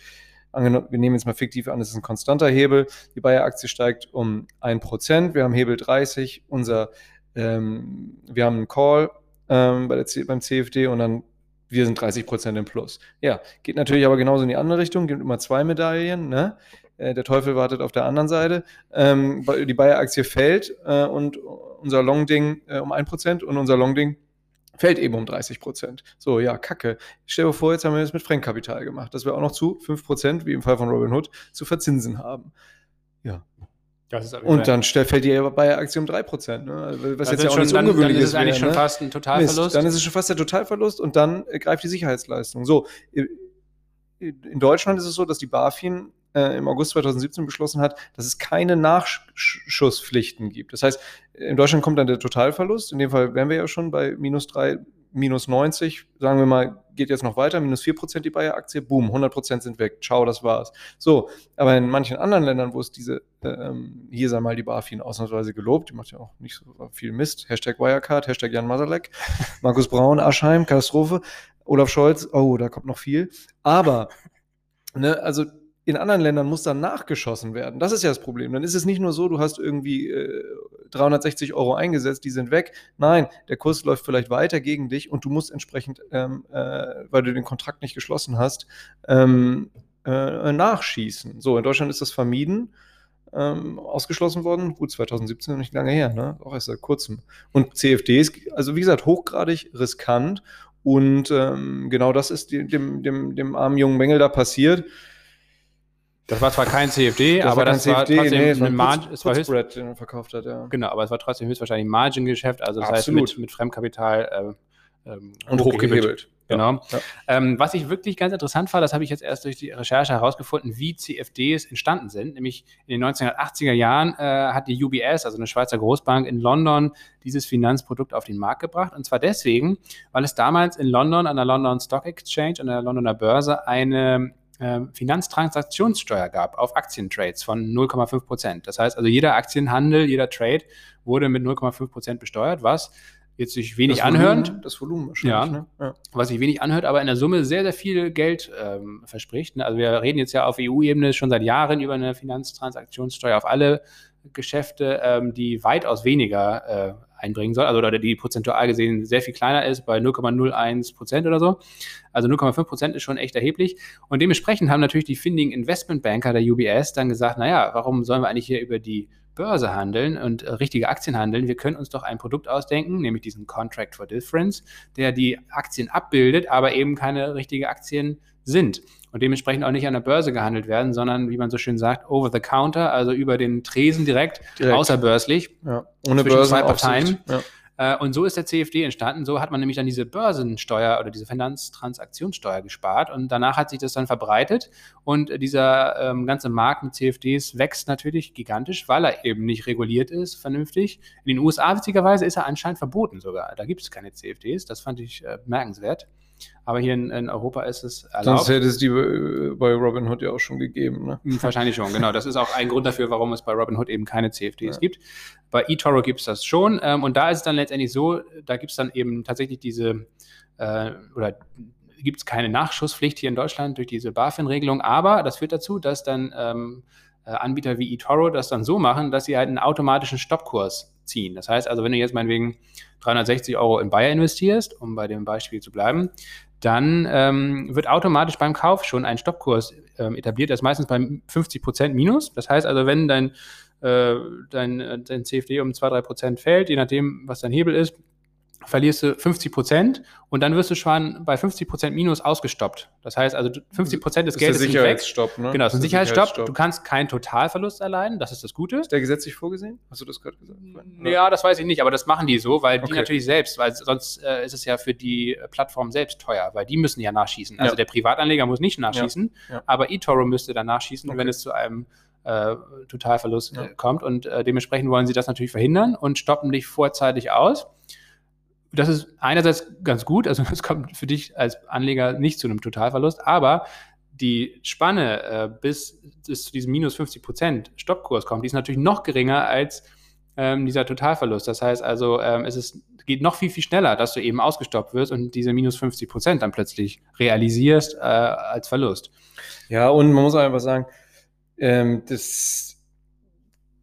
[SPEAKER 1] Angenommen, wir nehmen jetzt mal fiktiv an, es ist ein konstanter Hebel. Die Bayer-Aktie steigt um 1%. Wir haben Hebel 30. Unser, ähm, wir haben einen Call ähm, bei der beim CFD und dann wir sind 30 Prozent im Plus. Ja, geht natürlich aber genauso in die andere Richtung, gibt immer zwei Medaillen. Ne? Äh, der Teufel wartet auf der anderen Seite. Ähm, die Bayer-Aktie fällt äh, und unser Long-Ding äh, um 1% und unser Long-Ding fällt eben um 30 Prozent. So, ja, kacke. Stell dir vor, jetzt haben wir das mit Fremdkapital gemacht, dass wir auch noch zu 5 Prozent, wie im Fall von Robin Hood, zu verzinsen haben. Ja.
[SPEAKER 2] das ist auf jeden
[SPEAKER 1] Und dann fällt die Bayer-Aktie um 3 Prozent. Ne? Was
[SPEAKER 2] das
[SPEAKER 1] jetzt
[SPEAKER 2] ist
[SPEAKER 1] ja auch
[SPEAKER 2] schon,
[SPEAKER 1] nichts
[SPEAKER 2] dann, dann
[SPEAKER 1] Ungewöhnliches
[SPEAKER 2] ist es eigentlich
[SPEAKER 1] wäre,
[SPEAKER 2] schon
[SPEAKER 1] ne?
[SPEAKER 2] fast ein Totalverlust.
[SPEAKER 1] Mist, dann ist es schon fast der Totalverlust und dann äh, greift die Sicherheitsleistung. So, in Deutschland ist es so, dass die BaFin äh, im August 2017 beschlossen hat, dass es keine Nachschusspflichten gibt. Das heißt, in Deutschland kommt dann der Totalverlust. In dem Fall wären wir ja schon bei minus 3, minus 90. Sagen wir mal, geht jetzt noch weiter, minus 4% die Bayer-Aktie, boom, 100% sind weg. Ciao, das war's. So, aber in manchen anderen Ländern, wo es diese, ähm, hier sei mal die BaFin ausnahmsweise gelobt, die macht ja auch nicht so viel Mist. Hashtag Wirecard, Hashtag Jan Masalek, Markus Braun, Aschheim, Katastrophe. Olaf Scholz, oh, da kommt noch viel. Aber, ne, also in anderen Ländern muss dann nachgeschossen werden. Das ist ja das Problem. Dann ist es nicht nur so, du hast irgendwie äh, 360 Euro eingesetzt, die sind weg. Nein, der Kurs läuft vielleicht weiter gegen dich und du musst entsprechend, ähm, äh, weil du den Kontrakt nicht geschlossen hast, ähm, äh, nachschießen. So, in Deutschland ist das vermieden. Ähm, ausgeschlossen worden. Gut, 2017 noch nicht lange her, ne? Auch erst seit kurzem. Und CFDs, also wie gesagt, hochgradig riskant. Und ähm, genau das ist die, dem, dem, dem armen jungen Bengel da passiert.
[SPEAKER 2] Das war zwar kein CFD,
[SPEAKER 1] Das
[SPEAKER 2] aber das war
[SPEAKER 1] CFD,
[SPEAKER 2] trotzdem
[SPEAKER 1] nee, ein
[SPEAKER 2] Margin, es war höchst,
[SPEAKER 1] den er verkauft hat, ja.
[SPEAKER 2] genau, aber es war trotzdem höchstwahrscheinlich ein Margin-Geschäft, also das
[SPEAKER 1] Absolut.
[SPEAKER 2] heißt mit, mit Fremdkapital ähm, ähm,
[SPEAKER 1] Und hochgehebelt.
[SPEAKER 2] Genau. Ja. Ähm, was ich wirklich ganz interessant fand, das habe ich jetzt erst durch die Recherche herausgefunden, wie CFDs entstanden sind. Nämlich in den 1980er Jahren äh, hat die UBS, also eine Schweizer Großbank in London, dieses Finanzprodukt auf den Markt gebracht. Und zwar deswegen, weil es damals in London an der London Stock Exchange, an der Londoner Börse, eine äh, Finanztransaktionssteuer gab auf Aktientrades von 0,5 Prozent. Das heißt also, jeder Aktienhandel, jeder Trade wurde mit 0,5 Prozent besteuert, was jetzt sich wenig anhört.
[SPEAKER 1] Das Volumen wahrscheinlich,
[SPEAKER 2] ja, ne? ja, Was sich wenig anhört, aber in der Summe sehr, sehr viel Geld ähm, verspricht. Ne? Also wir reden jetzt ja auf EU-Ebene schon seit Jahren über eine Finanztransaktionssteuer auf alle Geschäfte, ähm, die weitaus weniger äh, einbringen soll, also oder die prozentual gesehen sehr viel kleiner ist, bei 0,01 Prozent oder so. Also 0,5 Prozent ist schon echt erheblich. Und dementsprechend haben natürlich die findigen Investmentbanker der UBS dann gesagt, naja, warum sollen wir eigentlich hier über die Börse handeln und äh, richtige Aktien handeln. Wir können uns doch ein Produkt ausdenken, nämlich diesen Contract for Difference, der die Aktien abbildet, aber eben keine richtigen Aktien sind und dementsprechend auch nicht an der Börse gehandelt werden, sondern wie man so schön sagt, over the counter, also über den Tresen direkt, direkt. außerbörslich,
[SPEAKER 1] ja. ohne Börsen zwei Parteien.
[SPEAKER 2] Ja. Äh, und so ist der CFD entstanden. So hat man nämlich dann diese Börsensteuer oder diese Finanztransaktionssteuer gespart und danach hat sich das dann verbreitet und dieser ähm, ganze Markt mit CFDs wächst natürlich gigantisch, weil er eben nicht reguliert ist, vernünftig. In den USA, witzigerweise, ist er anscheinend verboten sogar. Da gibt es keine CFDs. Das fand ich äh, bemerkenswert. Aber hier in, in, Europa ist es
[SPEAKER 1] erlaubt. Sonst hätte es die bei Robinhood ja auch schon gegeben. Ne?
[SPEAKER 2] Hm, wahrscheinlich schon, genau. Das ist auch ein Grund dafür, warum es bei Robinhood eben keine CFDs ja. gibt. Bei eToro gibt es das schon. Ähm, und da ist es dann letztendlich so, da gibt es dann eben tatsächlich diese, äh, oder gibt es keine Nachschusspflicht hier in Deutschland durch diese BaFin-Regelung. Aber das führt dazu, dass dann ähm, äh, Anbieter wie eToro das dann so machen, dass sie halt einen automatischen Stoppkurs ziehen. Das heißt also, wenn du jetzt meinetwegen 360 Euro in Bayer investierst, um bei dem Beispiel zu bleiben, dann ähm, wird automatisch beim Kauf schon ein Stoppkurs ähm, etabliert, das ist meistens beim 50 Prozent Minus. Das heißt also, wenn dein, äh, dein, äh, dein CFD um 2-3 Prozent fällt, je nachdem, was dein Hebel ist, verlierst du 50 Prozent und dann wirst du schon bei 50 Prozent Minus ausgestoppt. Das heißt also 50 Prozent des Geldes
[SPEAKER 1] ist Sicherheitsstopp, ne?
[SPEAKER 2] Genau, ist ein Sicherheitsstopp. Du kannst keinen Totalverlust erleiden, das ist das Gute. Ist
[SPEAKER 1] der gesetzlich vorgesehen? Hast du das gerade gesagt?
[SPEAKER 2] Ja, das weiß ich nicht, aber das machen die so, weil die natürlich selbst, weil sonst äh, ist es ja für die Plattform selbst teuer, weil die müssen ja nachschießen. Also ja. der Privatanleger muss nicht nachschießen, ja. Ja. aber eToro müsste dann nachschießen, okay. wenn es zu einem äh, Totalverlust äh, kommt und äh, dementsprechend wollen sie das natürlich verhindern und stoppen dich vorzeitig aus das ist einerseits ganz gut, also es kommt für dich als Anleger nicht zu einem Totalverlust, aber die Spanne äh, bis es zu diesem minus 50 Prozent Stoppkurs kommt, die ist natürlich noch geringer als ähm, dieser Totalverlust. Das heißt also, ähm, es ist, geht noch viel, viel schneller, dass du eben ausgestoppt wirst und diese minus 50 Prozent dann plötzlich realisierst äh, als Verlust.
[SPEAKER 1] Ja, und man muss einfach sagen, ähm, das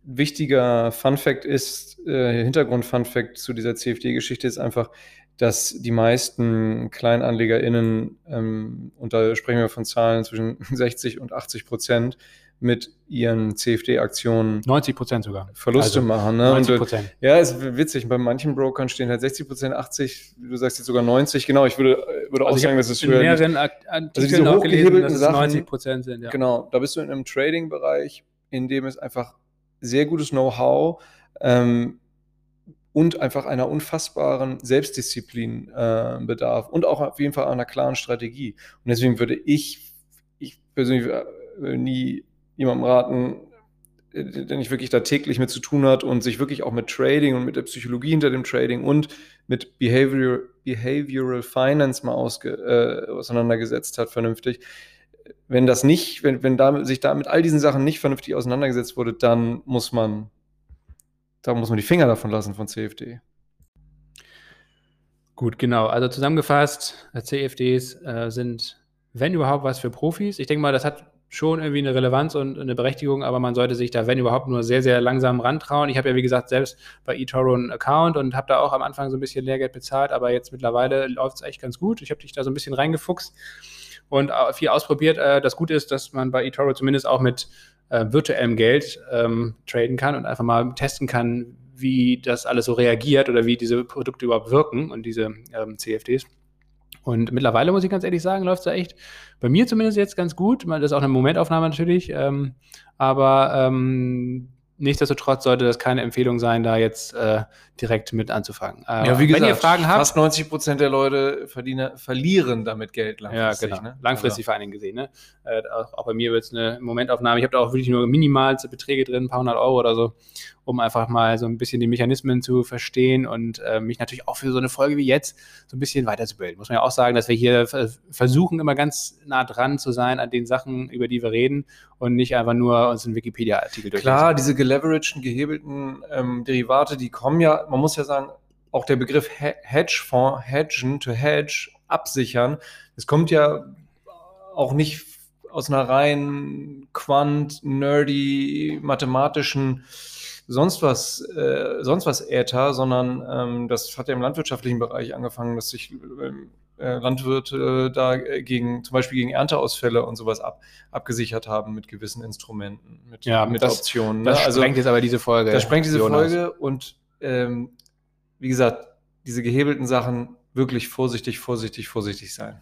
[SPEAKER 1] wichtiger Fun Fact ist, äh, Hintergrund-Fun Fact zu dieser CFD-Geschichte ist einfach, dass die meisten KleinanlegerInnen, ähm, und da sprechen wir von Zahlen zwischen 60 und 80 Prozent, mit ihren CFD-Aktionen
[SPEAKER 2] 90 Prozent sogar
[SPEAKER 1] Verluste also machen. Ne?
[SPEAKER 2] 90 Prozent.
[SPEAKER 1] Ja, ist witzig. Bei manchen Brokern stehen halt 60 Prozent, 80, du sagst jetzt sogar 90. Genau, ich würde, würde also auch sagen, dass es
[SPEAKER 2] höher mehreren Artikeln also diese hochgehebelten Sachen, 90 Prozent sind.
[SPEAKER 1] Ja. Genau, da bist du in einem Trading-Bereich, in dem es einfach sehr gutes Know-how ähm, und einfach einer unfassbaren Selbstdisziplin äh, bedarf und auch auf jeden Fall einer klaren Strategie. Und deswegen würde ich, ich persönlich äh, nie jemandem raten, äh, der nicht wirklich da täglich mit zu tun hat und sich wirklich auch mit Trading und mit der Psychologie hinter dem Trading und mit Behavioral, Behavioral Finance mal ausge, äh, auseinandergesetzt hat, vernünftig, wenn das nicht, wenn, wenn da, sich da mit all diesen Sachen nicht vernünftig auseinandergesetzt wurde, dann muss man, da muss man die Finger davon lassen von CFD.
[SPEAKER 2] Gut, genau. Also zusammengefasst, CFDs äh, sind, wenn überhaupt, was für Profis. Ich denke mal, das hat schon irgendwie eine Relevanz und eine Berechtigung, aber man sollte sich da, wenn überhaupt, nur sehr, sehr langsam rantrauen. Ich habe ja, wie gesagt, selbst bei eToro einen Account und habe da auch am Anfang so ein bisschen Lehrgeld bezahlt, aber jetzt mittlerweile läuft es echt ganz gut. Ich habe dich da so ein bisschen reingefuchst und viel ausprobiert. Äh, das Gute ist, dass man bei eToro zumindest auch mit äh, virtuellem Geld ähm, traden kann und einfach mal testen kann, wie das alles so reagiert oder wie diese Produkte überhaupt wirken und diese ähm, CFDs. Und mittlerweile muss ich ganz ehrlich sagen, läuft es da echt bei mir zumindest jetzt ganz gut. Das ist auch eine Momentaufnahme natürlich. Ähm, aber nichtsdestotrotz sollte das keine Empfehlung sein, da jetzt äh, direkt mit anzufangen.
[SPEAKER 1] Äh, ja, wie gesagt, wenn ihr Fragen habt, fast 90 Prozent der Leute verdienen, verlieren damit Geld
[SPEAKER 2] langfristig. Ja, genau. Ne? Langfristig also. vor allen Dingen gesehen. Ne? Äh, auch, auch, bei mir wird es eine Momentaufnahme. Ich habe da auch wirklich nur minimalste Beträge drin, ein paar hundert Euro oder so, um einfach mal so ein bisschen die Mechanismen zu verstehen und äh, mich natürlich auch für so eine Folge wie jetzt so ein bisschen weiterzubilden. Muss man ja auch sagen, dass wir hier versuchen, immer ganz nah dran zu sein an den Sachen, über die wir reden und nicht einfach nur uns einen Wikipedia-Artikel
[SPEAKER 1] durchlesen. Klar, diese geleveragten, gehebelten ähm, Derivate, die kommen ja man muss ja sagen, auch der Begriff Hedgefonds, hedgen, to hedge, absichern, es kommt ja auch nicht aus einer rein quant, nerdy, mathematischen sonst was, äh, sonst was Äther, sondern ähm, das hat ja im landwirtschaftlichen Bereich angefangen, dass sich äh, Landwirte äh, da gegen, zum Beispiel gegen Ernteausfälle und sowas ab, abgesichert haben mit gewissen Instrumenten, mit,
[SPEAKER 2] ja,
[SPEAKER 1] mit
[SPEAKER 2] das,
[SPEAKER 1] Optionen.
[SPEAKER 2] Das ne? also, sprengt jetzt aber diese Folge.
[SPEAKER 1] Das sprengt diese Jonas. Folge und ähm, wie gesagt, diese gehebelten Sachen wirklich vorsichtig, vorsichtig, vorsichtig sein.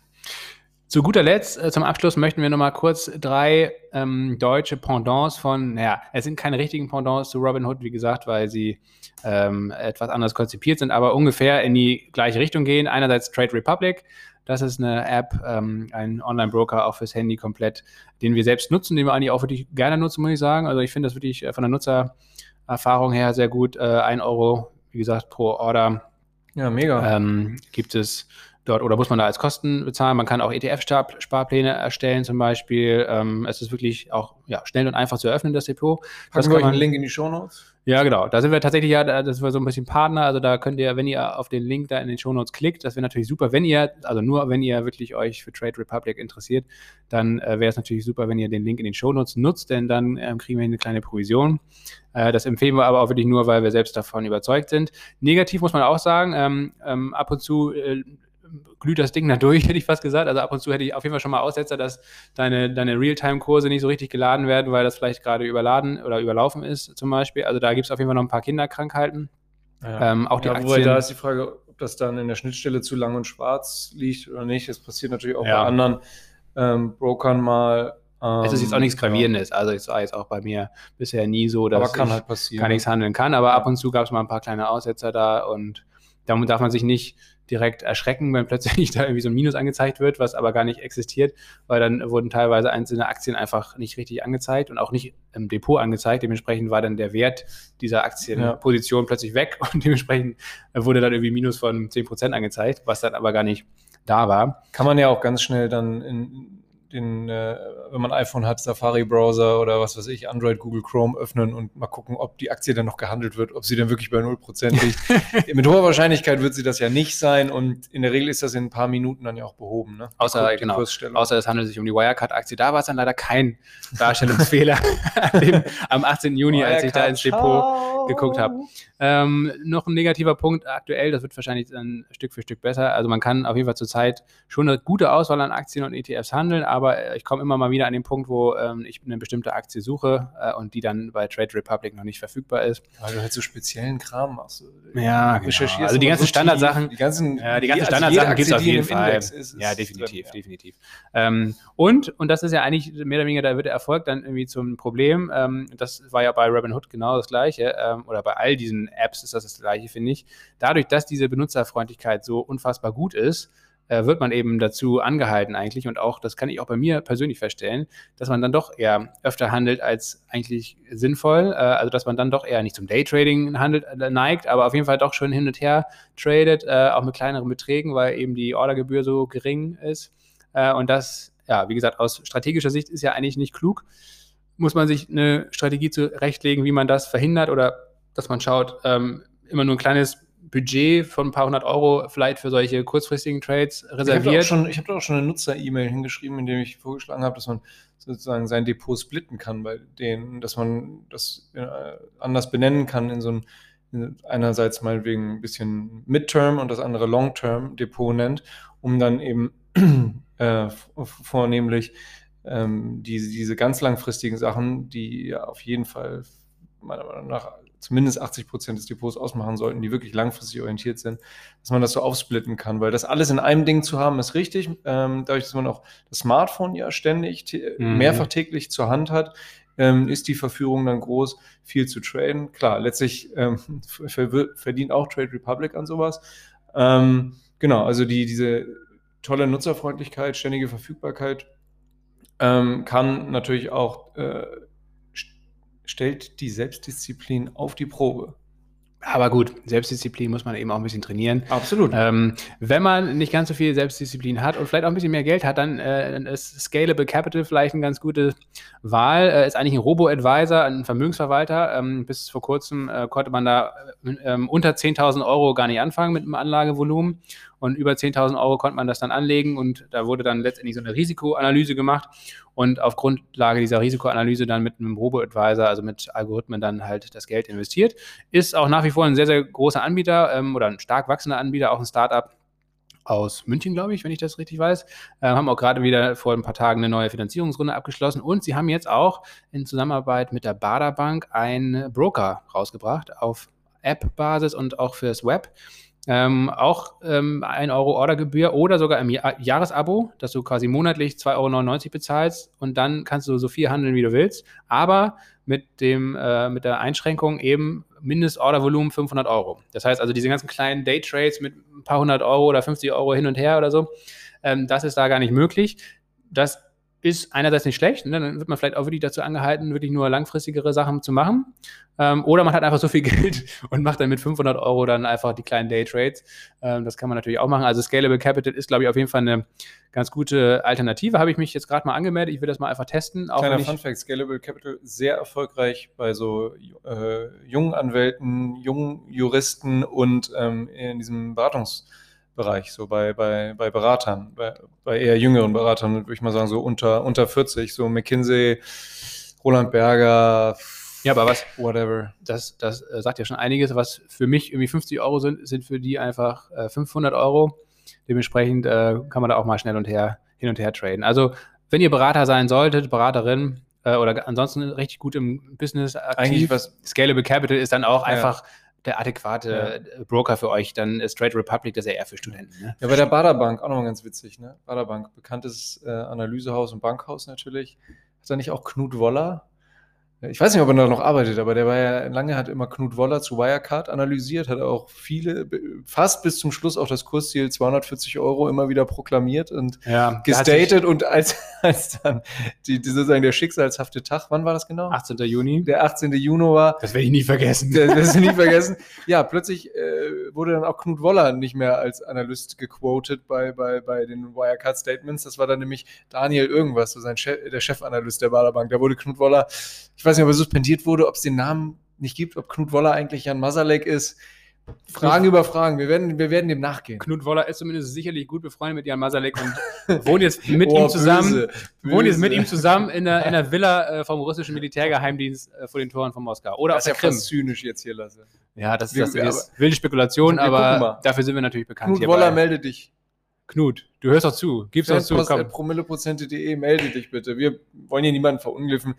[SPEAKER 2] Zu guter Letzt, äh, zum Abschluss möchten wir nochmal kurz drei ähm, deutsche Pendants von, naja, es sind keine richtigen Pendants zu Robinhood, wie gesagt, weil sie ähm, etwas anders konzipiert sind, aber ungefähr in die gleiche Richtung gehen. Einerseits Trade Republic, das ist eine App, ähm, ein Online-Broker auch fürs Handy komplett, den wir selbst nutzen, den wir eigentlich auch wirklich gerne nutzen, muss ich sagen. Also ich finde das wirklich äh, von der Nutzererfahrung her sehr gut. Äh, ein Euro wie gesagt, pro Order.
[SPEAKER 1] Ja, mega.
[SPEAKER 2] Ähm, gibt es dort oder muss man da als Kosten bezahlen? Man kann auch ETF-Sparpläne erstellen zum Beispiel. Ähm, es ist wirklich auch ja, schnell und einfach zu eröffnen, das Depot.
[SPEAKER 1] Packen wir euch einen Link in die Show Notes?
[SPEAKER 2] Ja, genau. Da sind wir tatsächlich ja, das war so ein bisschen Partner. Also da könnt ihr, wenn ihr auf den Link da in den Show Notes klickt, das wäre natürlich super, wenn ihr, also nur wenn ihr wirklich euch für Trade Republic interessiert, dann äh, wäre es natürlich super, wenn ihr den Link in den Show Notes nutzt, denn dann ähm, kriegen wir eine kleine Provision. Äh, das empfehlen wir aber auch wirklich nur, weil wir selbst davon überzeugt sind. Negativ muss man auch sagen, ähm, ähm, ab und zu äh, glüht das Ding da durch, hätte ich fast gesagt. Also ab und zu hätte ich auf jeden Fall schon mal Aussetzer, dass deine, deine Realtime-Kurse nicht so richtig geladen werden, weil das vielleicht gerade überladen oder überlaufen ist zum Beispiel. Also da gibt es auf jeden Fall noch ein paar Kinderkrankheiten.
[SPEAKER 1] Ja. Ähm, auch die ja, Aktien. da ist die Frage, ob das dann in der Schnittstelle zu lang und schwarz liegt oder nicht. Das passiert natürlich auch ja. bei anderen ähm, Brokern mal.
[SPEAKER 2] es ist jetzt auch nichts ähm, Gravierendes. Also es war jetzt auch bei mir bisher nie so, dass
[SPEAKER 1] aber kann halt passieren.
[SPEAKER 2] kann nichts handeln kann. Aber ab und zu gab es mal ein paar kleine Aussetzer da und damit darf man sich nicht direkt erschrecken, wenn plötzlich da irgendwie so ein Minus angezeigt wird, was aber gar nicht existiert, weil dann wurden teilweise einzelne Aktien einfach nicht richtig angezeigt und auch nicht im Depot angezeigt. Dementsprechend war dann der Wert dieser Aktienposition ja. plötzlich weg und dementsprechend wurde dann irgendwie Minus von 10% angezeigt, was dann aber gar nicht da war.
[SPEAKER 1] Kann man ja auch ganz schnell dann in den, äh, wenn man iPhone hat, Safari-Browser oder was weiß ich, Android, Google Chrome öffnen und mal gucken, ob die Aktie dann noch gehandelt wird, ob sie dann wirklich bei 0% liegt. Mit hoher Wahrscheinlichkeit wird sie das ja nicht sein und in der Regel ist das in ein paar Minuten dann ja auch behoben. Ne?
[SPEAKER 2] Außer, genau, außer es handelt sich um die Wirecard-Aktie. Da war es dann leider kein Darstellungsfehler am 18. Juni, Wirecard, als ich da ins Depot ciao. geguckt habe. Ähm, noch ein negativer Punkt aktuell, das wird wahrscheinlich dann Stück für Stück besser. Also man kann auf jeden Fall zurzeit schon eine gute Auswahl an Aktien und ETFs handeln, aber ich komme immer mal wieder an den Punkt, wo ähm, ich eine bestimmte Aktie suche äh, und die dann bei Trade Republic noch nicht verfügbar ist.
[SPEAKER 1] Weil du halt so speziellen Kram machst.
[SPEAKER 2] Ja, genau. Also die ganzen Standardsachen. Die ganzen, ja, die ganzen also Standardsachen gibt es auf jeden Fall. Ist, ist ja, definitiv, drin, ja. definitiv. Ähm, und, und das ist ja eigentlich mehr oder weniger, da wird der Erfolg dann irgendwie zum Problem. Ähm, das war ja bei Robinhood genau das Gleiche ähm, oder bei all diesen Apps ist das das Gleiche, finde ich. Dadurch, dass diese Benutzerfreundlichkeit so unfassbar gut ist, äh, wird man eben dazu angehalten eigentlich. Und auch, das kann ich auch bei mir persönlich feststellen, dass man dann doch eher öfter handelt als eigentlich sinnvoll, äh, also dass man dann doch eher nicht zum Daytrading handelt, äh, neigt, aber auf jeden Fall doch schon hin und her tradet, auch mit kleineren Beträgen, weil eben die Ordergebühr so gering ist. Und das, ja, wie gesagt, aus strategischer Sicht ist ja eigentlich nicht klug, muss man sich eine Strategie zurechtlegen, wie man das verhindert oder dass man schaut, ähm, immer nur ein kleines Budget von ein paar hundert Euro vielleicht für solche kurzfristigen Trades reserviert.
[SPEAKER 1] Ich habe hab da auch schon eine Nutzer-E-Mail hingeschrieben, in dem ich vorgeschlagen habe, dass man sozusagen sein Depot splitten kann bei denen, dass man das äh, anders benennen kann in so ein einerseits meinetwegen ein bisschen Midterm und das andere Long-Term Depot nennt, um dann eben äh, vornehmlich ähm, diese, diese ganz langfristigen Sachen, die ja auf jeden Fall meiner Meinung nach zumindest 80 Prozent des Depots ausmachen sollten, die wirklich langfristig orientiert sind, dass man das so aufsplitten kann, weil das alles in einem Ding zu haben, ist richtig. Ähm, dadurch, dass man auch das Smartphone ja ständig, mhm. mehrfach täglich zur Hand hat, ähm, ist die Verführung dann groß, viel zu traden. Klar, letztlich ähm, verdient auch Trade Republic an sowas. Ähm, genau, also die, diese tolle Nutzerfreundlichkeit, ständige Verfügbarkeit ähm, kann natürlich auch, äh, stellt die Selbstdisziplin auf die Probe.
[SPEAKER 2] Aber gut, Selbstdisziplin muss man eben auch ein bisschen trainieren.
[SPEAKER 1] Absolut.
[SPEAKER 2] Ähm, wenn man nicht ganz so viel Selbstdisziplin hat und vielleicht auch ein bisschen mehr Geld hat, dann, äh, ist Scalable Capital vielleicht eine ganz gute Wahl. Äh, ist eigentlich ein Robo-Advisor, ein Vermögensverwalter. Ähm, bis vor kurzem äh, konnte man da äh, unter 10.000 Euro gar nicht anfangen mit einem Anlagevolumen und über 10.000 Euro konnte man das dann anlegen und da wurde dann letztendlich so eine Risikoanalyse gemacht und auf Grundlage dieser Risikoanalyse dann mit einem Robo-Advisor, also mit Algorithmen dann halt das Geld investiert. Ist auch nach wie vor ein sehr, sehr großer Anbieter ähm, oder ein stark wachsender Anbieter, auch ein Startup aus München, glaube ich, wenn ich das richtig weiß. Äh, haben auch gerade wieder vor ein paar Tagen eine neue Finanzierungsrunde abgeschlossen und sie haben jetzt auch in Zusammenarbeit mit der Bader Bank einen Broker rausgebracht auf App-Basis und auch fürs Web. Ähm, auch ähm, 1 Euro Ordergebühr oder sogar im ja Jahresabo, dass du quasi monatlich 2,99 Euro bezahlst und dann kannst du so viel handeln, wie du willst. Aber mit, dem, äh, mit der Einschränkung eben Mindestordervolumen 500 Euro. Das heißt also, diese ganzen kleinen Daytrades mit ein paar hundert Euro oder 50 Euro hin und her oder so, ähm, das ist da gar nicht möglich. Das ist einerseits nicht schlecht, ne? dann wird man vielleicht auch wirklich dazu angehalten, wirklich nur langfristigere Sachen zu machen. Ähm, oder man hat einfach so viel Geld und macht dann mit 500 Euro dann einfach die kleinen Daytrades. Ähm, das kann man natürlich auch machen. Also Scalable Capital ist, glaube ich, auf jeden Fall eine ganz gute Alternative. Habe ich mich jetzt gerade mal angemeldet. Ich will das mal einfach testen.
[SPEAKER 1] Auch Kleiner Funfact, Scalable Capital sehr erfolgreich bei so äh, jungen Anwälten, jungen Juristen und ähm, in diesem Beratungs- Bereich, so bei, bei, bei Beratern, bei, bei eher jüngeren Beratern, würde ich mal sagen, so unter, unter 40, so McKinsey, Roland Berger,
[SPEAKER 2] ja, aber was, whatever, das, das äh, sagt ja schon einiges, was für mich irgendwie 50 Euro sind, sind für die einfach äh, 500 Euro. Dementsprechend äh, kann man da auch mal schnell und her, hin und her traden. Also, wenn ihr Berater sein solltet, Beraterin, äh, oder ansonsten richtig gut im Business
[SPEAKER 1] aktiv, Eigentlich was
[SPEAKER 2] Scalable Capital ist dann auch ja. einfach der adäquate ja. Äh, Broker für euch, dann ist Trade Republic das ist ja eher für Studenten. Ne?
[SPEAKER 1] Ja, bei der Bader Bank, auch nochmal ganz witzig, ne? Bader Bank, bekanntes äh, Analysehaus und Bankhaus natürlich. Hat da nicht auch Knut Woller ich weiß nicht, ob er da noch arbeitet, aber der war ja lange, hat immer Knut Woller zu Wirecard analysiert, hat auch viele, fast bis zum Schluss auch das Kursziel 240 Euro immer wieder proklamiert und
[SPEAKER 2] ja,
[SPEAKER 1] gestatet und als, als dann die, die, sozusagen der schicksalshafte Tag, wann war das genau?
[SPEAKER 2] 18. Juni.
[SPEAKER 1] Der 18. Juni war.
[SPEAKER 2] Das werde ich nie vergessen.
[SPEAKER 1] Das werde ich nie vergessen. Ja, plötzlich äh, wurde dann auch Knut Woller nicht mehr als Analyst gequotet bei, bei, bei den Wirecard Statements. Das war dann nämlich Daniel irgendwas, so sein Chef, der Chefanalyst der Baderbank. Da wurde Knut Woller, ich weiß weiß nicht, ob er suspendiert wurde, ob es den Namen nicht gibt, ob Knut Woller eigentlich Jan Masalek ist. Fragen über Fragen. Wir werden, wir werden dem nachgehen.
[SPEAKER 2] Knut Woller ist zumindest sicherlich gut befreundet mit Jan Masalek und wohnt jetzt mit oh, ihm zusammen, böse, böse. wohnt jetzt mit ihm zusammen in der, in der Villa äh, vom russischen Militärgeheimdienst äh, vor den Toren von Moskau. Oder
[SPEAKER 1] das auf der Krim. Zynisch jetzt hier lasse.
[SPEAKER 2] Ja, das, das wir, ist wilde Spekulation, aber dafür sind wir natürlich bekannt.
[SPEAKER 1] Knut Woller, melde dich.
[SPEAKER 2] Knut, du hörst doch zu. Gib's doch zu.
[SPEAKER 1] Promilleprozente.de, melde dich bitte. Wir wollen hier niemanden verunglimpfen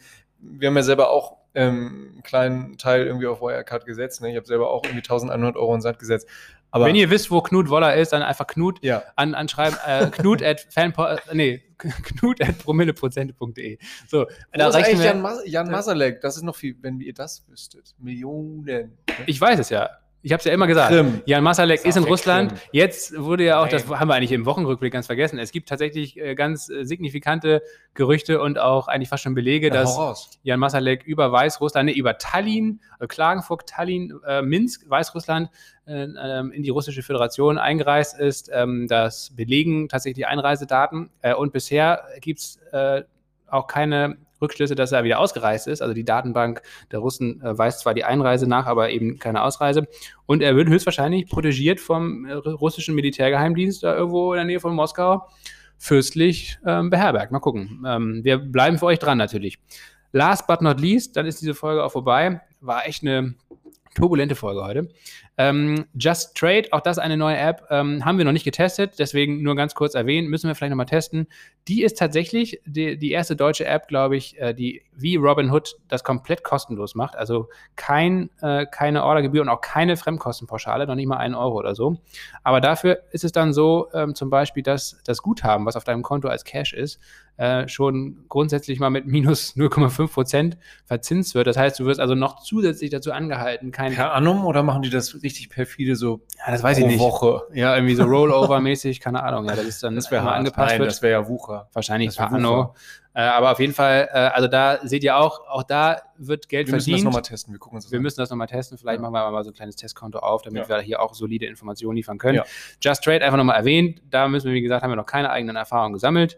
[SPEAKER 1] wir haben ja selber auch ähm, einen kleinen Teil irgendwie auf Wirecard gesetzt. Ne? Ich habe selber auch irgendwie 1100 Euro in Sand gesetzt.
[SPEAKER 2] Aber Wenn ihr wisst, wo Knut Woller ist, dann einfach Knut
[SPEAKER 1] ja.
[SPEAKER 2] an, anschreiben. Äh, knut at fanpo äh, nee, knut at promilleprozente.de. So,
[SPEAKER 1] da ist eigentlich Jan, Mas Jan Masalek? Das ist noch viel, wenn ihr das wüsstet. Millionen. Ne?
[SPEAKER 2] Ich weiß es ja. Ich habe es ja immer gesagt. Krim. Jan Masalek ist in Russland. Krim. Jetzt wurde ja auch, Nein. das haben wir eigentlich im Wochenrückblick ganz vergessen. Es gibt tatsächlich äh, ganz äh, signifikante Gerüchte und auch eigentlich fast schon Belege, ja, dass Jan Masalek über Weißrussland, nee, über Tallinn, äh, Klagenfurt, Tallinn, äh, Minsk, Weißrussland äh, ähm, in die russische Föderation eingereist ist. Ähm, das belegen tatsächlich die Einreisedaten. Äh, und bisher gibt es auch keine Rückschlüsse, dass er wieder ausgereist ist. Also die Datenbank der Russen äh, weist zwar die Einreise nach, aber eben keine Ausreise. Und er wird höchstwahrscheinlich protegiert vom äh, russischen Militärgeheimdienst da irgendwo in der Nähe von Moskau fürstlich ähm, beherbergt. Mal gucken. Ähm, wir bleiben für euch dran natürlich. Last but not least, dann ist diese Folge auch vorbei. War echt eine turbulente Folge heute. Ähm, Just Trade, auch das eine neue App, ähm, haben wir noch nicht getestet, deswegen nur ganz kurz erwähnen, müssen wir vielleicht nochmal testen. Die ist tatsächlich die, die erste deutsche App, glaube ich, äh, die wie Robinhood das komplett kostenlos macht. Also kein, äh, keine Ordergebühr und auch keine Fremdkostenpauschale, noch nicht mal einen Euro oder so. Aber dafür ist es dann so, ähm, zum Beispiel, dass das Guthaben, was auf deinem Konto als Cash ist, äh, schon grundsätzlich mal mit minus 0,5 Prozent verzinst wird. Das heißt, du wirst also noch zusätzlich dazu angehalten, kein.
[SPEAKER 1] Per Annum oder machen die das richtig perfide so
[SPEAKER 2] ja, das weiß ich nicht.
[SPEAKER 1] Woche?
[SPEAKER 2] Ja, irgendwie so Rollover-mäßig, keine Ahnung. Ja, das ist dann
[SPEAKER 1] Das wäre
[SPEAKER 2] angepasst
[SPEAKER 1] Nein,
[SPEAKER 2] wird.
[SPEAKER 1] das wäre ja Wucher.
[SPEAKER 2] Wahrscheinlich per Anno. Äh, aber auf jeden Fall, äh, also da seht ihr auch, auch da wird Geld
[SPEAKER 1] Wir müssen das
[SPEAKER 2] verdient.
[SPEAKER 1] nochmal testen. Wir gucken uns das
[SPEAKER 2] Wir
[SPEAKER 1] an.
[SPEAKER 2] müssen das nochmal testen. Vielleicht
[SPEAKER 1] Ja.
[SPEAKER 2] machen wir mal so ein kleines Testkonto auf, damit
[SPEAKER 1] Ja.
[SPEAKER 2] wir hier auch solide Informationen liefern können.
[SPEAKER 1] Ja.
[SPEAKER 2] Just Trade einfach nochmal erwähnt. Da müssen wir, wie gesagt, haben wir noch keine eigenen Erfahrungen gesammelt.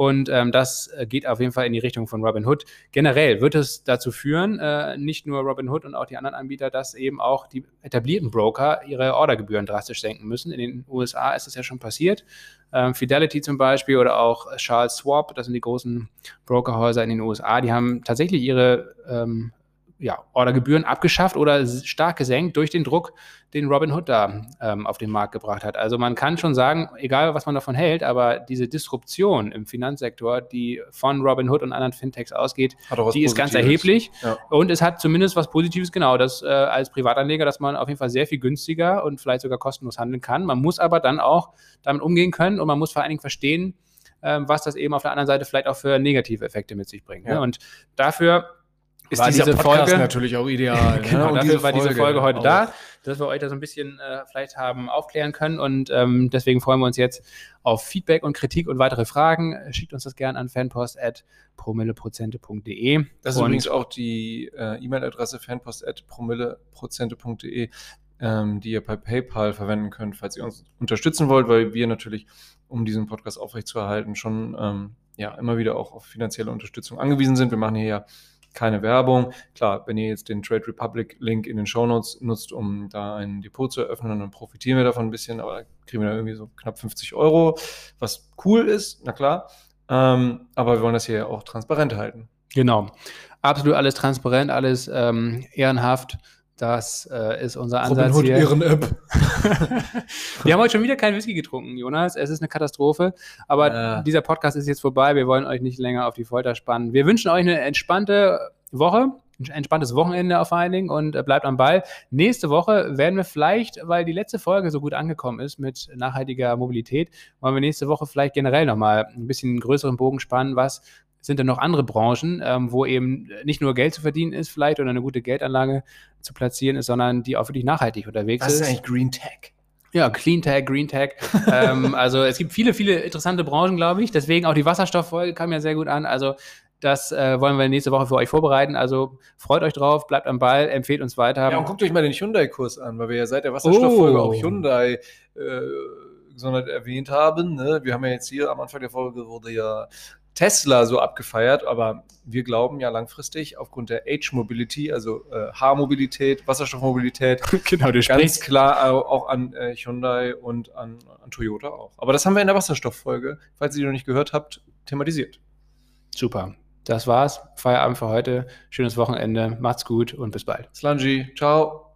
[SPEAKER 2] Und ähm, das äh, geht auf jeden Fall in die Richtung von Robinhood. Generell wird es dazu führen, äh, nicht nur Robinhood und auch die anderen Anbieter, dass eben auch die etablierten Broker ihre Ordergebühren drastisch senken müssen. In den USA ist das ja schon passiert. Ähm, Fidelity zum Beispiel oder auch Charles Schwab, das sind die großen Brokerhäuser in den USA, die haben tatsächlich ihre ähm, ja, Ordergebühren abgeschafft oder stark gesenkt durch den Druck, den Robinhood da ähm, auf den Markt gebracht hat. Also man kann schon sagen, egal was man davon hält, aber diese Disruption im Finanzsektor, die von Robinhood und anderen Fintechs ausgeht, die ist ganz
[SPEAKER 1] Positives.
[SPEAKER 2] erheblich.
[SPEAKER 1] Ja.
[SPEAKER 2] Und es hat zumindest was Positives, genau, dass äh, als Privatanleger, dass man auf jeden Fall sehr viel günstiger und vielleicht sogar kostenlos handeln kann. Man muss aber dann auch damit umgehen können und man muss vor allen Dingen verstehen, ähm, was das eben auf der anderen Seite vielleicht auch für negative Effekte mit sich bringt.
[SPEAKER 1] Ja.
[SPEAKER 2] Ne? Und dafür
[SPEAKER 1] Ist
[SPEAKER 2] war
[SPEAKER 1] dieser
[SPEAKER 2] diese
[SPEAKER 1] Podcast
[SPEAKER 2] Folge
[SPEAKER 1] natürlich auch ideal.
[SPEAKER 2] genau,
[SPEAKER 1] ne? Und
[SPEAKER 2] dafür war diese Folge heute
[SPEAKER 1] auch.
[SPEAKER 2] da, dass wir euch da so ein bisschen äh, vielleicht haben aufklären können und ähm, deswegen freuen wir uns jetzt auf Feedback und Kritik und weitere Fragen. Schickt uns das gerne an fanpost.promilleprozente.de.
[SPEAKER 1] Das ist
[SPEAKER 2] und
[SPEAKER 1] übrigens auch die äh, E-Mail-Adresse fanpost.promilleprozente.de, ähm, die ihr bei PayPal verwenden könnt, falls ihr uns unterstützen wollt, weil wir natürlich, um diesen Podcast aufrechtzuerhalten, schon ähm, ja, immer wieder auch auf finanzielle Unterstützung angewiesen sind. Wir machen hier ja keine Werbung. Klar, wenn ihr jetzt den Trade Republic Link in den Show Notes nutzt, um da ein Depot zu eröffnen, dann profitieren wir davon ein bisschen, aber da kriegen wir da irgendwie so knapp 50 Euro, was cool ist, na klar. Ähm, aber wir wollen das hier auch transparent halten.
[SPEAKER 2] Genau. Absolut alles transparent, alles ähm, ehrenhaft. Das äh, ist unser Ansatz hier.
[SPEAKER 1] Ehren-App.
[SPEAKER 2] Wir haben heute schon wieder keinen Whisky getrunken, Jonas. Es ist eine Katastrophe. Aber
[SPEAKER 1] Ja.
[SPEAKER 2] dieser Podcast ist jetzt vorbei. Wir wollen euch nicht länger auf die Folter spannen. Wir wünschen euch eine entspannte Woche, ein entspanntes Wochenende auf allen Dingen und äh, bleibt am Ball. Nächste Woche werden wir vielleicht, weil die letzte Folge so gut angekommen ist mit nachhaltiger Mobilität, wollen wir nächste Woche vielleicht generell nochmal ein bisschen einen größeren Bogen spannen. Was sind denn noch andere Branchen, ähm, wo eben nicht nur Geld zu verdienen ist vielleicht oder eine gute Geldanlage zu platzieren ist, sondern die auch wirklich nachhaltig unterwegs
[SPEAKER 1] Was
[SPEAKER 2] ist.
[SPEAKER 1] ist eigentlich Green Tech?
[SPEAKER 2] Ja, Clean Tech, Green Tech. ähm, also es gibt viele, viele interessante Branchen, glaube ich. Deswegen auch die Wasserstofffolge kam ja sehr gut an. Also das äh, wollen wir nächste Woche für euch vorbereiten. Also freut euch drauf, bleibt am Ball, empfehlt uns weiter.
[SPEAKER 1] Ja, und guckt euch mal den Hyundai-Kurs an, weil wir ja seit der Wasserstofffolge
[SPEAKER 2] Oh.
[SPEAKER 1] auch Hyundai äh, gesondert erwähnt haben. Ne? Wir haben ja jetzt hier am Anfang der Folge wurde ja Tesla so abgefeiert, aber wir glauben ja langfristig aufgrund der Age-Mobility, also äh, Haarmobilität, Wasserstoffmobilität,
[SPEAKER 2] genau,
[SPEAKER 1] ganz klar au- auch an äh, Hyundai und an, an Toyota auch. Aber das haben wir in der Wasserstofffolge, falls ihr die noch nicht gehört habt, thematisiert.
[SPEAKER 2] Super. Das war's. Feierabend für heute. Schönes Wochenende. Macht's gut und bis bald.
[SPEAKER 1] Slanji, ciao.